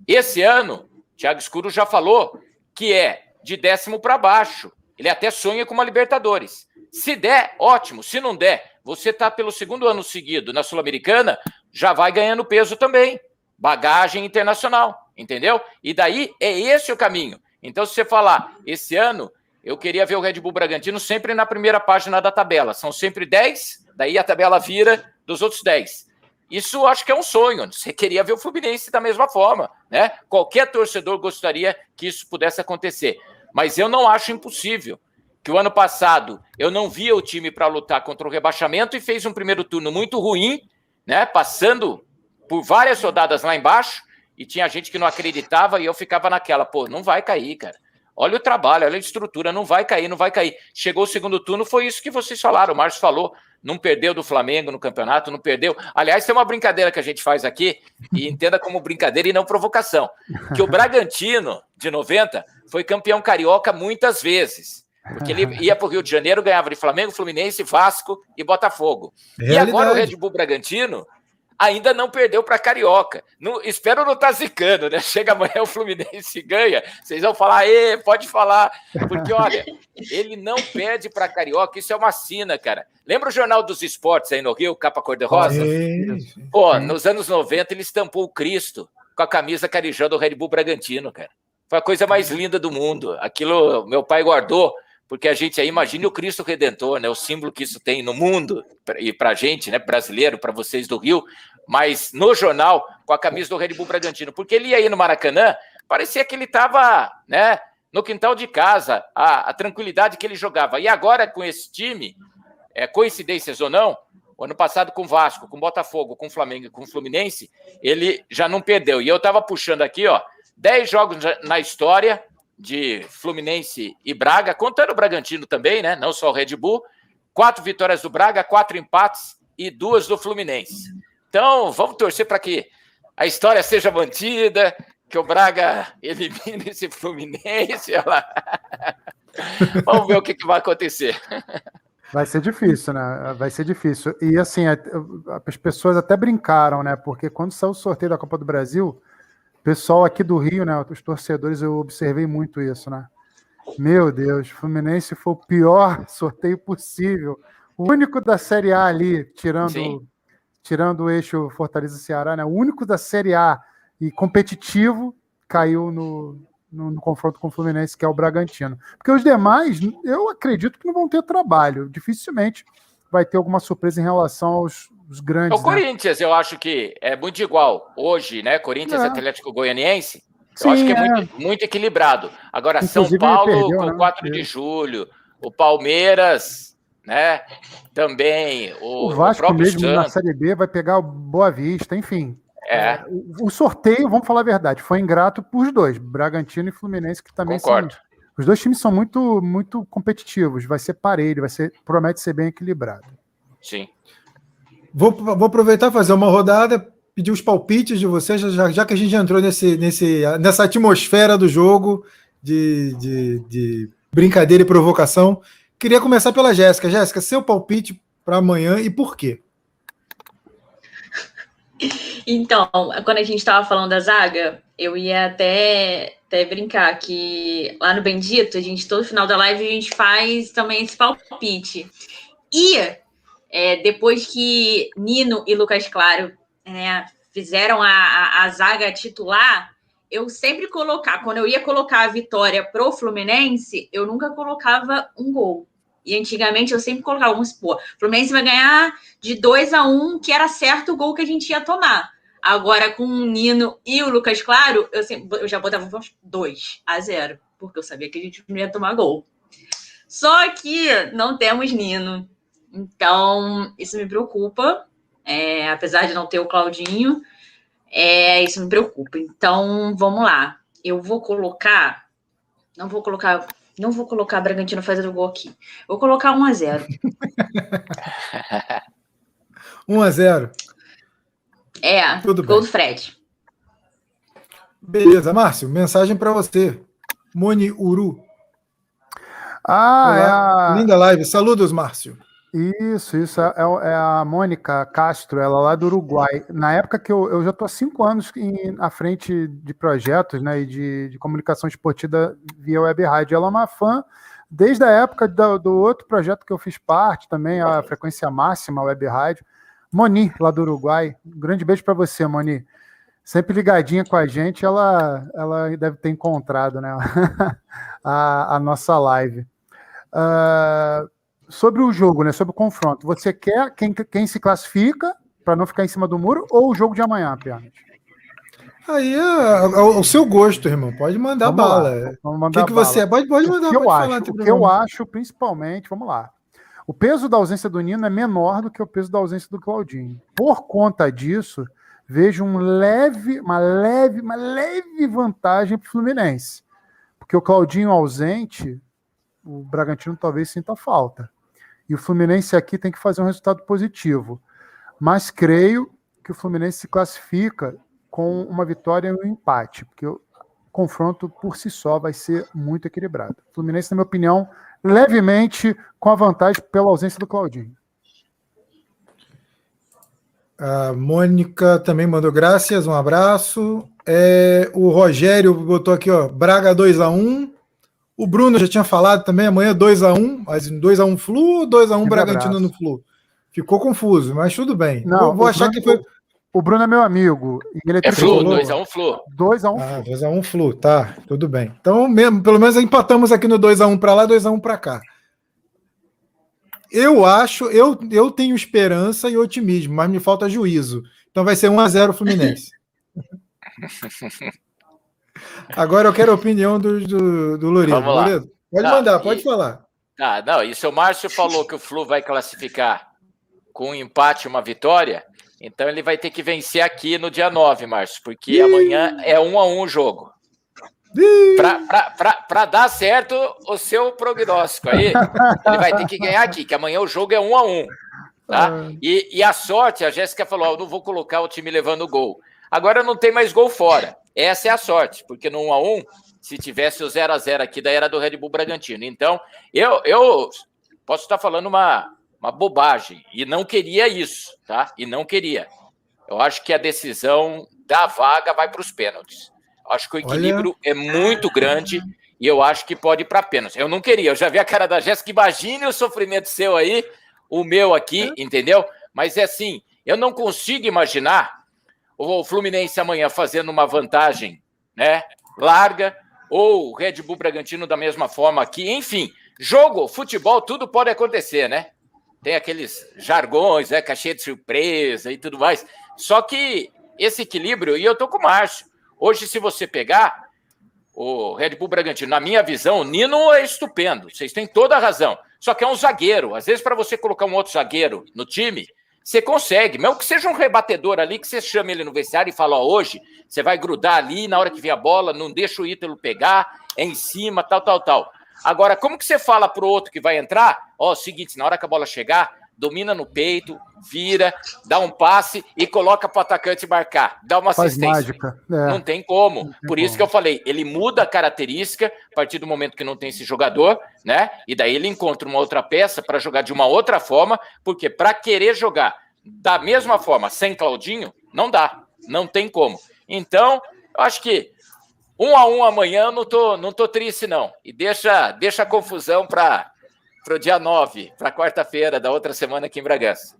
S3: Esse ano, Thiago Escuro já falou que é de décimo para baixo. Ele até sonha com uma Libertadores. Se der, ótimo. Se não der, você está pelo segundo ano seguido na Sul-Americana, já vai ganhando peso também. Bagagem internacional, entendeu? E daí é esse o caminho. Então, se você falar, esse ano, eu queria ver o Red Bull Bragantino sempre na primeira página da tabela. São sempre 10, daí a tabela vira dos outros 10. Isso acho que é um sonho. Você queria ver o Fluminense da mesma forma, né? Qualquer torcedor gostaria que isso pudesse acontecer. Mas eu não acho impossível. Que o ano passado eu não via o time para lutar contra o rebaixamento e fez um primeiro turno muito ruim, né? Passando por várias rodadas lá embaixo e tinha gente que não acreditava e eu ficava naquela, pô, não vai cair, cara. Olha o trabalho, olha a estrutura, não vai cair, não vai cair. Chegou o segundo turno, foi isso que vocês falaram, o Márcio falou não perdeu do Flamengo no campeonato, não perdeu. Aliás, tem uma brincadeira que a gente faz aqui, e entenda como brincadeira e não provocação. Que o Bragantino, de 90, foi campeão carioca muitas vezes. Porque ele ia para o Rio de Janeiro, ganhava de Flamengo, Fluminense, Vasco e Botafogo. Realidade. E agora o Red Bull Bragantino ainda não perdeu para Carioca. Não, espero não estar tá zicando, né? Chega amanhã o Fluminense e ganha. Vocês vão falar, Ê, pode falar. Porque, olha, ele não perde para Carioca. Isso é uma sina, cara. Lembra o Jornal dos Esportes aí no Rio, capa cor-de-rosa? Pô, nos anos 90 ele estampou o Cristo com a camisa carijó do Red Bull Bragantino, cara. Foi a coisa mais linda do mundo. Aquilo meu pai guardou porque a gente aí imagine o Cristo Redentor, né? O símbolo que isso tem no mundo e para a gente, né? Brasileiro, para vocês do Rio, mas no jornal com a camisa do Red Bull Bragantino, porque ele ia aí no Maracanã, parecia que ele estava, né? No quintal de casa, a, a, tranquilidade que ele jogava. E agora com esse time, é, coincidências ou não, ano passado com Vasco, com Botafogo, com Flamengo, com Fluminense, ele já não perdeu. E eu estava puxando aqui, ó, 10 jogos na história, de Fluminense e Braga, contando o Bragantino também, né? Não só o Red Bull. Quatro vitórias do Braga, quatro empates e duas do Fluminense. Então, vamos torcer para que a história seja mantida, que o Braga elimine esse Fluminense. Vamos ver o que, que vai acontecer.
S2: Vai ser difícil, né? Vai ser difícil. E assim, as pessoas até brincaram, né? Porque quando saiu o sorteio da Copa do Brasil, pessoal aqui do Rio, né? Os torcedores, eu observei muito isso, né? Meu Deus, Fluminense foi o pior sorteio possível. O único da Série A ali, tirando, tirando o eixo Fortaleza Ceará, né? O único da Série A e competitivo caiu no, no, no, confronto com o Fluminense, que é o Bragantino. Porque os demais, eu acredito que não vão ter trabalho. Dificilmente vai ter alguma surpresa em relação aos, os grandes.
S3: O né? Corinthians, eu acho que é muito igual hoje, né? Corinthians é. Atlético Goianiense. Eu Sim, acho que é, é, Muito, muito equilibrado. Agora, Inclusive, São Paulo perdeu, com né? 4 de julho, o Palmeiras, né? Também. O,
S2: o Vasco o mesmo Santos. na Série B vai pegar o Boa Vista, enfim.
S3: É.
S2: O sorteio, vamos falar a verdade, foi ingrato para os dois, Bragantino e Fluminense, que também
S3: Concordo.
S2: são. Os dois times são muito, muito competitivos, vai ser parelho, vai ser, promete ser bem equilibrado.
S3: Sim.
S1: Vou, vou aproveitar e fazer uma rodada, pedir os palpites de vocês, já, já que a gente entrou nesse, nesse, nessa atmosfera do jogo de, de, de brincadeira e provocação. Queria começar pela Jéssica. Jéssica, seu palpite para amanhã e por quê?
S4: Então, quando a gente estava falando da zaga, eu ia até, até brincar que lá no Bendito, a gente, todo final da live, a gente faz também esse palpite. E é, depois que Nino e Lucas Claro né, fizeram a, a, a, zaga titular, eu sempre colocar, quando eu ia colocar a vitória pro Fluminense, eu nunca colocava um gol. E antigamente eu sempre colocava, vamos supor, o Fluminense vai ganhar de 2 a 1 um, que era certo o gol que a gente ia tomar. Agora, com o Nino e o Lucas Claro, eu, sempre, eu já botava 2 a 0, porque eu sabia que a gente não ia tomar gol. Só que não temos Nino. Então, isso me preocupa. É, apesar de não ter o Claudinho, é, isso me preocupa. Então, vamos lá. Eu vou colocar. Não vou colocar. Não vou colocar Bragantino fazendo gol aqui. Vou colocar 1 a 0
S1: 1 a 0
S4: É, Tudo gol bem. do Fred.
S1: Beleza, Márcio, mensagem para você. Moni Uru.
S2: Ah, Olá. é a...
S1: Linda live. Saludos, Márcio.
S2: Isso, isso. É, é, a Mônica Castro, ela lá do Uruguai. Na época que eu, eu já estou há cinco anos em, à frente de projetos né, e de, de comunicação esportiva via web rádio. Ela é uma fã desde a época do, do, outro projeto que eu fiz parte também, a Frequência Máxima Web Rádio. Moni, lá do Uruguai. Um grande beijo para você, Moni. Sempre ligadinha com a gente, ela, ela deve ter encontrado né, a, a nossa live. Uh, sobre o jogo, né? Sobre o confronto. Você quer quem, quem se classifica para não ficar em cima do muro ou o jogo de amanhã, Pianete?
S1: Aí é, o seu gosto, irmão. Pode mandar vamos bala. Lá, vamos mandar o que, que você é? Pode, pode mandar.
S2: O que, eu, acho, o que eu acho, principalmente, vamos lá. O peso da ausência do Nino é menor do que o peso da ausência do Claudinho. Por conta disso, vejo um leve, uma leve, uma leve vantagem para o Fluminense. Porque o Claudinho ausente, o Bragantino talvez sinta falta. E o Fluminense aqui tem que fazer um resultado positivo. Mas creio que o Fluminense se classifica com uma vitória e um empate, porque o confronto por si só vai ser muito equilibrado. O Fluminense, na minha opinião, levemente com a vantagem pela ausência do Claudinho.
S1: A Mônica também mandou graças, um abraço. É, o Rogério botou aqui, ó, Braga 2 a 1 o Bruno já tinha falado também, amanhã 2x1, mas 2x1 Flu ou 2x1 Bragantino abraço. no Flu? Ficou confuso, mas tudo bem.
S2: Não, vou, vou achar Bruno, que foi. O Bruno é meu amigo.
S3: Ele é, é Flu, 2x1 Flu.
S2: 2x1
S1: ah, 2x1 Flu, tá, tudo bem. Então, mesmo, pelo menos empatamos aqui no 2x1 para lá, 2x1 para cá. Eu acho, eu, eu tenho esperança e otimismo, mas me falta juízo. Então vai ser 1x0 Fluminense. Agora eu quero a opinião do, do, do pode tá, mandar, pode e, falar.
S3: Tá, não, e se o Márcio falou que o Flu vai classificar com um empate e uma vitória, então ele vai ter que vencer aqui no dia 9, Márcio, porque Ih. amanhã é um a um o jogo. Para dar certo o seu prognóstico aí, ele vai ter que ganhar aqui, que amanhã o jogo é um a um. Tá? Ah. E, e a sorte, a Jéssica falou: oh, eu não vou colocar o time levando gol. Agora não tem mais gol fora. Essa é a sorte, porque no 1 a 1 se tivesse o 0 a 0 aqui, daí era do Red Bull Bragantino. Então, eu, eu posso estar falando uma, uma bobagem, e não queria isso, tá? E não queria. Eu acho que a decisão da vaga vai para os pênaltis. Acho que o equilíbrio Olha. é muito grande e eu acho que pode ir para pênaltis. Eu não queria, eu já vi a cara da Jéssica, imagine o sofrimento seu aí, o meu aqui, é. entendeu? Mas é assim, eu não consigo imaginar o Fluminense amanhã fazendo uma vantagem né, larga, ou o Red Bull Bragantino da mesma forma aqui, enfim, jogo, futebol, tudo pode acontecer, né? Tem aqueles jargões, né, cachê de surpresa e tudo mais. Só que esse equilíbrio, e eu tô com o Márcio. Hoje, se você pegar o Red Bull Bragantino, na minha visão, o Nino é estupendo. Vocês têm toda a razão. Só que é um zagueiro. Às vezes, para você colocar um outro zagueiro no time, você consegue, mesmo que seja um rebatedor ali, que você chame ele no vestiário e fala, ó, hoje você vai grudar ali na hora que vier a bola, não deixa o Ítalo pegar, é em cima, tal, tal, tal. Agora, como que você fala pro outro que vai entrar, ó, seguinte, na hora que a bola chegar, domina no peito, vira, dá um passe e coloca para o atacante marcar, dá uma Faz assistência. Mágica. É. Não tem como. Não tem Por isso como. que eu falei, ele muda a característica a partir do momento que não tem esse jogador, né? E daí ele encontra uma outra peça para jogar de uma outra forma, porque para querer jogar da mesma forma sem Claudinho, não dá, não tem como. Então, eu acho que um a um amanhã não tô, não tô triste, não. E deixa, deixa a confusão para o dia 9, para quarta-feira da outra semana aqui em Bragança.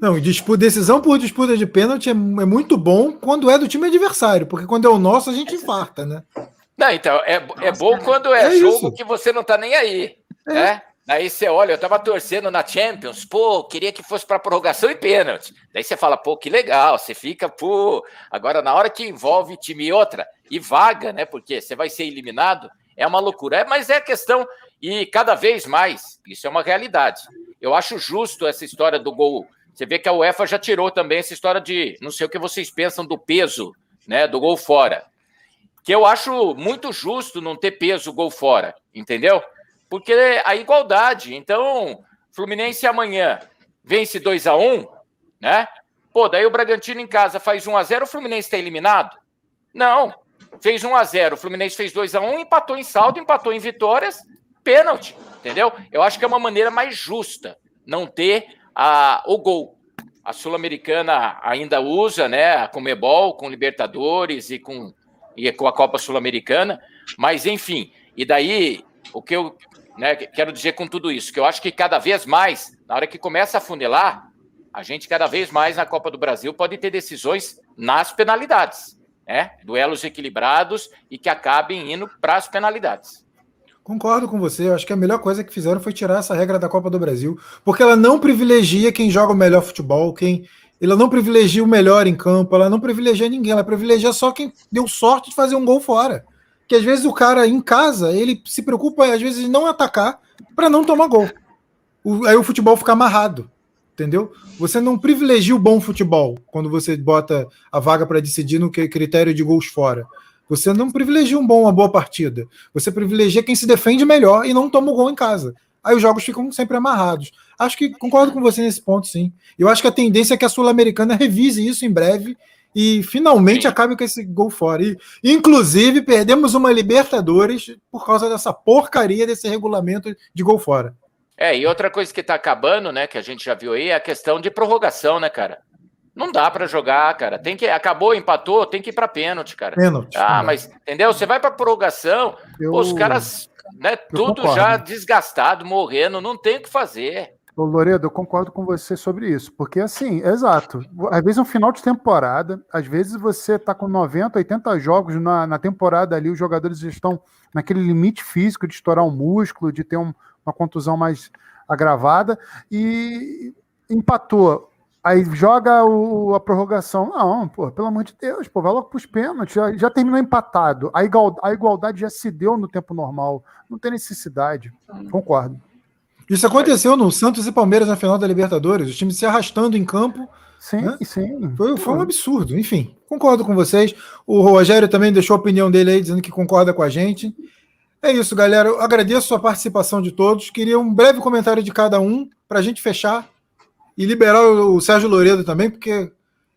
S1: Não, disputa, decisão por disputa de pênalti é, é, muito bom quando é do time adversário, porque quando é o nosso a gente infarta, né?
S3: Não, então, é, é bom quando é, é jogo isso. que você não tá nem aí, é. né? Aí você olha, eu tava torcendo na Champions, pô, queria que fosse para prorrogação e pênalti. Daí você fala, pô, que legal, você fica, pô. Agora, na hora que envolve time e outra, e vaga, né? Porque você vai ser eliminado, é uma loucura. É, mas é questão, e cada vez mais, isso é uma realidade. Eu acho justo essa história do gol. Você vê que a UEFA já tirou também essa história de não sei o que vocês pensam do peso, né? Do gol fora. Que eu acho muito justo não ter peso gol fora, entendeu? porque a igualdade. Então, Fluminense amanhã vence 2 a 1 né? Pô, daí o Bragantino em casa faz 1 a 0 o Fluminense está eliminado? Não. Fez 1 a 0 o Fluminense fez 2 a 1 empatou em saldo, empatou em vitórias, pênalti, entendeu? Eu acho que é uma maneira mais justa não ter a, o gol. A Sul-Americana ainda usa, né, a Comebol com Libertadores e com, e com a Copa Sul-Americana, mas enfim, e daí o que eu né, quero dizer com tudo isso, que eu acho que cada vez mais, na hora que começa a funilar, a gente cada vez mais na Copa do Brasil pode ter decisões nas penalidades, né? Duelos equilibrados e que acabem indo para as penalidades.
S1: Concordo com você, eu acho que a melhor coisa que fizeram foi tirar essa regra da Copa do Brasil, porque ela não privilegia quem joga o melhor futebol, quem ela não privilegia o melhor em campo, ela não privilegia ninguém, ela privilegia só quem deu sorte de fazer um gol fora que às vezes o cara em casa, ele se preocupa às vezes em não atacar para não tomar gol. O, aí o futebol fica amarrado, entendeu? Você não privilegia o bom futebol quando você bota a vaga para decidir no critério de gols fora. Você não privilegia um bom, uma boa partida. Você privilegia quem se defende melhor e não toma o gol em casa. Aí os jogos ficam sempre amarrados. Acho que concordo com você nesse ponto, sim. Eu acho que a tendência é que a Sul-Americana revise isso em breve e finalmente acabe com esse gol fora. E, inclusive, perdemos uma Libertadores por causa dessa porcaria desse regulamento de gol fora.
S3: É, e outra coisa que tá acabando, né, que a gente já viu aí, é a questão de prorrogação, né, cara? Não dá para jogar, cara. Tem que acabou, empatou, tem que ir para pênalti, cara. Pênalti. Ah, mas entendeu? Você vai para prorrogação, eu... os caras, né, tudo já desgastado, morrendo, não tem o que fazer.
S2: Ô, Loredo, eu concordo com você sobre isso, porque assim, exato. Às vezes é um final de temporada, às vezes você está com 90, 80 jogos na, na temporada ali, os jogadores estão naquele limite físico de estourar um músculo, de ter um, uma contusão mais agravada, e empatou. Aí joga o, a prorrogação. Não, pô, pelo amor de Deus, pô, vai logo para os pênaltis. Já, já, terminou empatado. A, igual, a igualdade já se deu no tempo normal. Não tem necessidade. Concordo.
S1: Isso aconteceu no Santos e Palmeiras na final da Libertadores, os times se arrastando em campo.
S2: Sim, né? sim.
S1: Foi, foi, um absurdo. Enfim, concordo com vocês. O Rogério também deixou a opinião dele aí, dizendo que concorda com a gente. É isso, galera. Eu agradeço a participação de todos. Queria um breve comentário de cada um para a gente fechar e liberar o Sérgio Loredo também, porque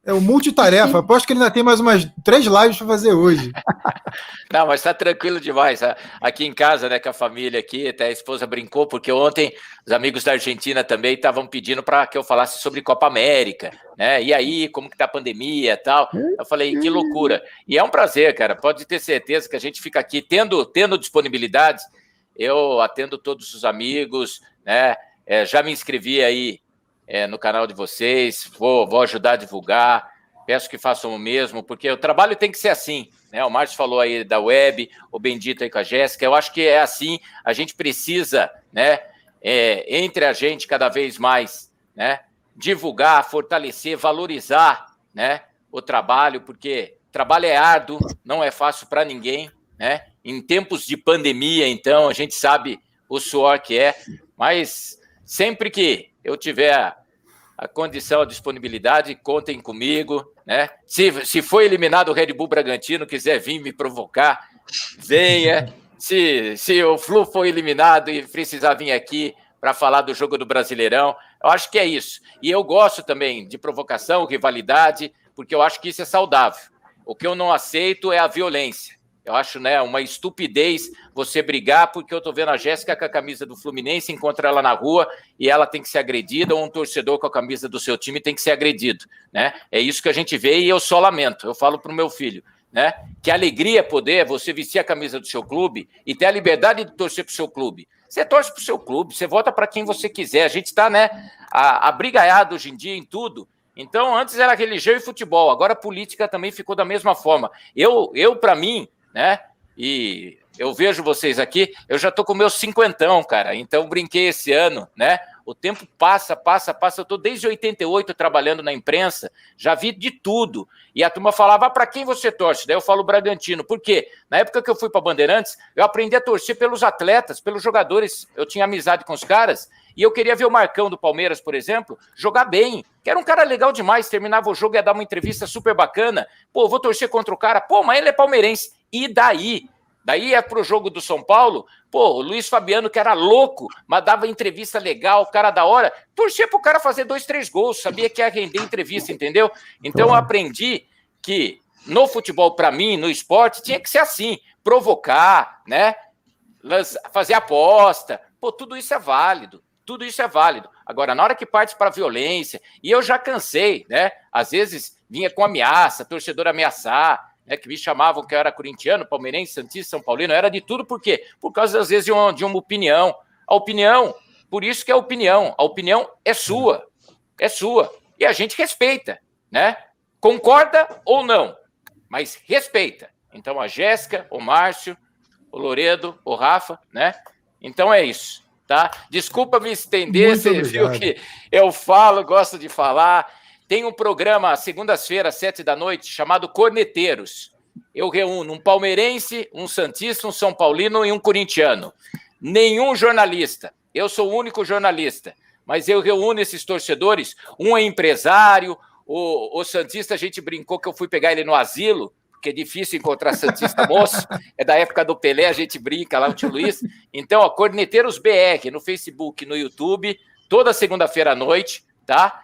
S1: é o multitarefa. Aposto que ele ainda tem mais umas três lives para fazer hoje.
S3: Não, mas está tranquilo demais. Aqui em casa, né, com a família aqui, até a esposa brincou, porque ontem os amigos da Argentina também estavam pedindo para que eu falasse sobre Copa América, né? E aí, como que tá a pandemia e tal. Eu falei, que loucura. E é um prazer, cara. Pode ter certeza que a gente fica aqui tendo, tendo disponibilidade. Eu atendo todos os amigos, né? É, já me inscrevi aí é, no canal de vocês, vou, vou ajudar a divulgar. Peço que façam o mesmo, porque o trabalho tem que ser assim. Né? O Márcio falou aí da web, o Bendito aí com a Jéssica. Eu acho que é assim. A gente precisa, né, é, entre a gente cada vez mais, né, divulgar, fortalecer, valorizar, né, o trabalho, porque trabalho é árduo, não é fácil para ninguém, né? Em tempos de pandemia, então, a gente sabe o suor que é, mas sempre que eu tiver a condição, a disponibilidade, contem comigo, né? Se, se for eliminado o Red Bull Bragantino, quiser vir me provocar, venha. Se, se o Flu for eliminado e precisar vir aqui para falar do jogo do Brasileirão. Eu acho que é isso. E eu gosto também de provocação, rivalidade, porque eu acho que isso é saudável. O que eu não aceito é a violência. Eu acho, né, uma estupidez você brigar porque eu tô vendo a Jéssica com a camisa do Fluminense, encontra ela na rua e ela tem que ser agredida, ou um torcedor com a camisa do seu time tem que ser agredido, né? É isso que a gente vê e eu só lamento. Eu falo pro meu filho, né? Que alegria poder você vestir a camisa do seu clube e ter a liberdade de torcer pro seu clube. Você torce pro seu clube, você vota para quem você quiser. A gente está, né, abrigaiado hoje em dia em tudo. Então, antes era religião e futebol, agora a política também ficou da mesma forma. Eu, eu para mim, né? E eu vejo vocês aqui, eu já tô com meus cinquentão, cara. Então brinquei esse ano, né? O tempo passa, passa, passa. Eu tô desde 88 trabalhando na imprensa, já vi de tudo. E a turma falava: ah, para quem você torce? Daí eu falo Bragantino. Por quê? Na época que eu fui para Bandeirantes, eu aprendi a torcer pelos atletas, pelos jogadores. Eu tinha amizade com os caras e eu queria ver o Marcão do Palmeiras, por exemplo, jogar bem. Que era um cara legal demais, terminava o jogo e ia dar uma entrevista super bacana. Pô, vou torcer contra o cara. Pô, mas ele é palmeirense. E daí? Daí é pro jogo do São Paulo, pô, o Luiz Fabiano, que era louco, mas dava entrevista legal, cara da hora, torcia pro cara fazer dois, três gols, sabia que ia render entrevista, entendeu? Então eu aprendi que no futebol, para mim, no esporte, tinha que ser assim: provocar, né? Fazer aposta, pô, tudo isso é válido. Tudo isso é válido. Agora, na hora que parte para violência, e eu já cansei, né? Às vezes vinha com ameaça, torcedor ameaçar, né? Que me chamavam que eu era corintiano, palmeirense, santista, são paulino, era de tudo, por quê? Por causa, às vezes, de uma, de uma opinião. A opinião, por isso que é opinião. A opinião é sua. É sua. E a gente respeita, né? Concorda ou não, mas respeita. Então, a Jéssica, o Márcio, o Loredo, o Rafa, né? Então é isso tá? Desculpa me estender, Muito você obrigado. viu que eu falo, gosto de falar. Tem um programa, segundas-feiras, sete da noite, chamado Corneteiros. Eu reúno um palmeirense, um santista, um são paulino e um corintiano. Nenhum jornalista. Eu sou o único jornalista. Mas eu reúno esses torcedores. Um é empresário, o, o Santista, a gente brincou que eu fui pegar ele no asilo, porque é difícil encontrar Santista moço, é da época do Pelé, a gente brinca lá, o tio Luiz. Então, ó, Corneteiros BR no Facebook, no YouTube, toda segunda-feira à noite, tá?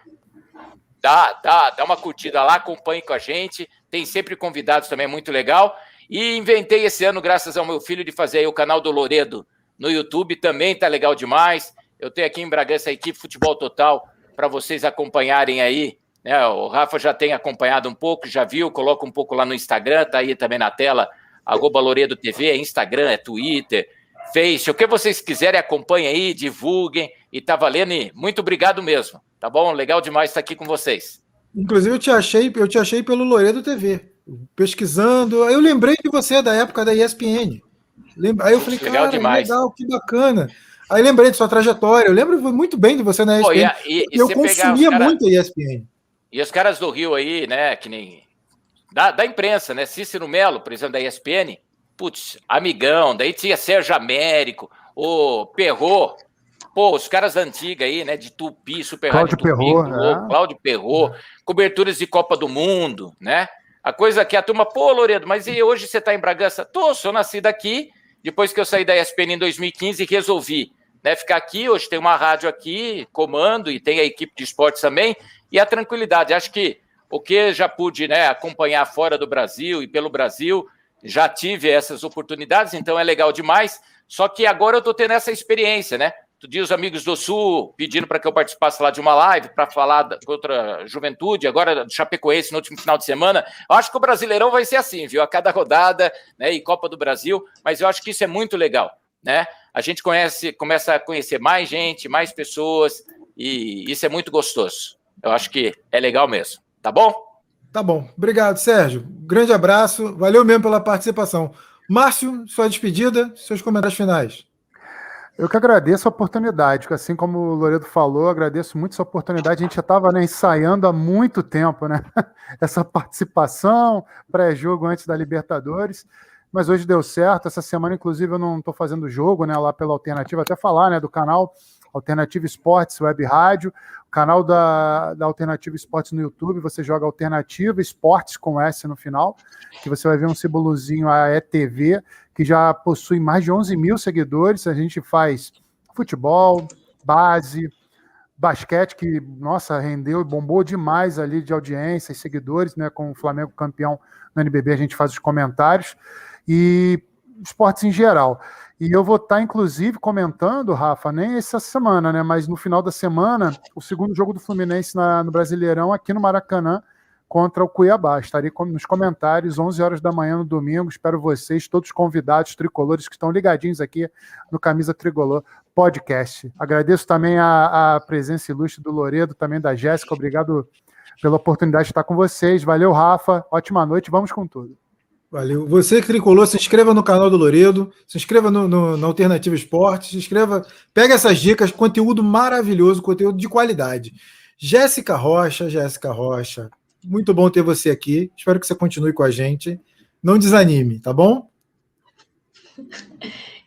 S3: Dá, dá, dá uma curtida lá, acompanhe com a gente. Tem sempre convidados também, muito legal. E inventei esse ano, graças ao meu filho, de fazer o canal do Loredo no YouTube, também tá legal demais. Eu tenho aqui em Bragança a equipe Futebol Total para vocês acompanharem aí né, o Rafa já tem acompanhado um pouco, já viu, coloca um pouco lá no Instagram, tá aí também na tela, arroba Loredo TV, é Instagram, é Twitter, Face, o que vocês quiserem, acompanhem aí, divulguem, e tá valendo, e muito obrigado mesmo, tá bom? Legal demais estar aqui com vocês.
S1: Inclusive, eu te achei, eu te achei pelo Loredo TV, pesquisando, eu lembrei que você da época da ESPN, aí eu falei, legal cara, demais. legal, que bacana. Aí lembrei de sua trajetória, eu lembro muito bem de você na ESPN, Pô, e, e, e eu consumia cara... muito a ESPN.
S3: E os caras do Rio aí, né, que nem. Da, da imprensa, né? Cícero Melo, presidente da ESPN, putz, amigão. Daí tinha Sérgio Américo, o Perrot, pô, os caras antigos aí, né, de Tupi, Super
S2: Cláudio
S3: Rádio
S2: Tupi, Perrot, né?
S3: Cláudio Perrot, coberturas de Copa do Mundo, né? A coisa que a turma, pô, Loredo, mas e hoje você tá em Bragança? Tô, sou nascido aqui, depois que eu saí da ESPN em 2015 resolvi né, ficar aqui. Hoje tem uma rádio aqui, comando, e tem a equipe de esportes também e a tranquilidade. Acho que o que já pude né, acompanhar fora do Brasil e pelo Brasil, já tive essas oportunidades, então é legal demais. Só que agora eu estou tendo essa experiência, né? Tu dia os amigos do Sul pedindo para que eu participasse lá de uma live para falar da, contra a juventude, agora do Chapecoense no último final de semana. Eu acho que o Brasileirão vai ser assim, viu? A cada rodada, né? E Copa do Brasil, mas eu acho que isso é muito legal, né? A gente conhece, começa a conhecer mais gente, mais pessoas, e isso é muito gostoso. Eu acho que é legal mesmo. Tá bom?
S1: Tá bom. Obrigado, Sérgio. Grande abraço. Valeu mesmo pela participação. Márcio, sua despedida, seus comentários finais.
S2: Eu que agradeço a oportunidade, assim como o Loredo falou, agradeço muito essa oportunidade. A gente já estava né, ensaiando há muito tempo, né? Essa participação, pré-jogo antes da Libertadores, mas hoje deu certo. Essa semana, inclusive, eu não estou fazendo jogo, né? Lá pela alternativa, até falar, né? Do canal Alternativa Esportes Web Rádio, o canal da, da Alternativa Esportes no YouTube, você joga Alternativa Esportes com S no final, que você vai ver um símbolozinho a ETV, que já possui mais de 11 mil seguidores, a gente faz futebol, base, basquete, que, nossa, rendeu e bombou demais ali de audiência e seguidores, né? Com o Flamengo campeão no NBB, a gente faz os comentários. E esportes em geral. E eu vou estar, inclusive, comentando, Rafa, nem essa semana, né? Mas no final da semana, o segundo jogo do Fluminense na, no Brasileirão, aqui no Maracanã, contra o Cuiabá. Estarei nos comentários, 11 horas da manhã no domingo. Espero vocês, todos convidados tricolores que estão ligadinhos aqui no Camisa Tricolor Podcast. Agradeço também a, a presença ilustre do Loredo, também da Jéssica. Obrigado pela oportunidade de estar com vocês. Valeu, Rafa. Ótima noite. Vamos com tudo.
S1: Valeu. Você que tricolou, se inscreva no canal do Loredo, se inscreva no, no, no Alternativa Esporte, se inscreva, pega essas dicas, conteúdo maravilhoso, conteúdo de qualidade. Jéssica Rocha, Jéssica Rocha, muito bom ter você aqui. Espero que você continue com a gente. Não desanime, tá bom?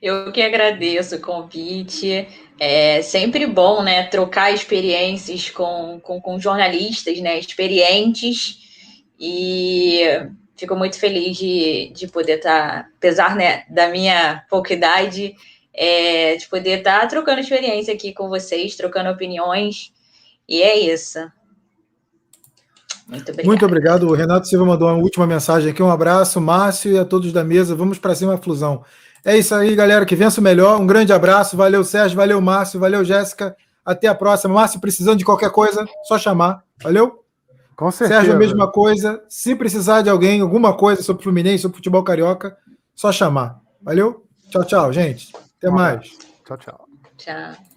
S4: Eu que agradeço o convite. É sempre bom, né, trocar experiências com, com, com jornalistas, né, experientes. E fico muito feliz de, de poder estar, tá, apesar né, da minha pouca idade, é, de poder estar tá trocando experiência aqui com vocês, trocando opiniões. E é isso.
S1: Muito obrigado. Muito obrigado. O Renato Silva mandou uma última mensagem aqui. Um abraço, Márcio e a todos da mesa. Vamos para cima, Flusão. É isso aí, galera. Que vença o melhor. Um grande abraço. Valeu, Sérgio. Valeu, Márcio. Valeu, Jéssica. Até a próxima. Márcio, precisando de qualquer coisa, só chamar. Valeu?
S2: Com certeza.
S1: Sérgio, a mesma coisa. Se precisar de alguém, alguma coisa sobre Fluminense, sobre futebol carioca, só chamar. Valeu? Tchau, tchau, gente. Até mais.
S2: Tchau, tchau.
S4: Tchau.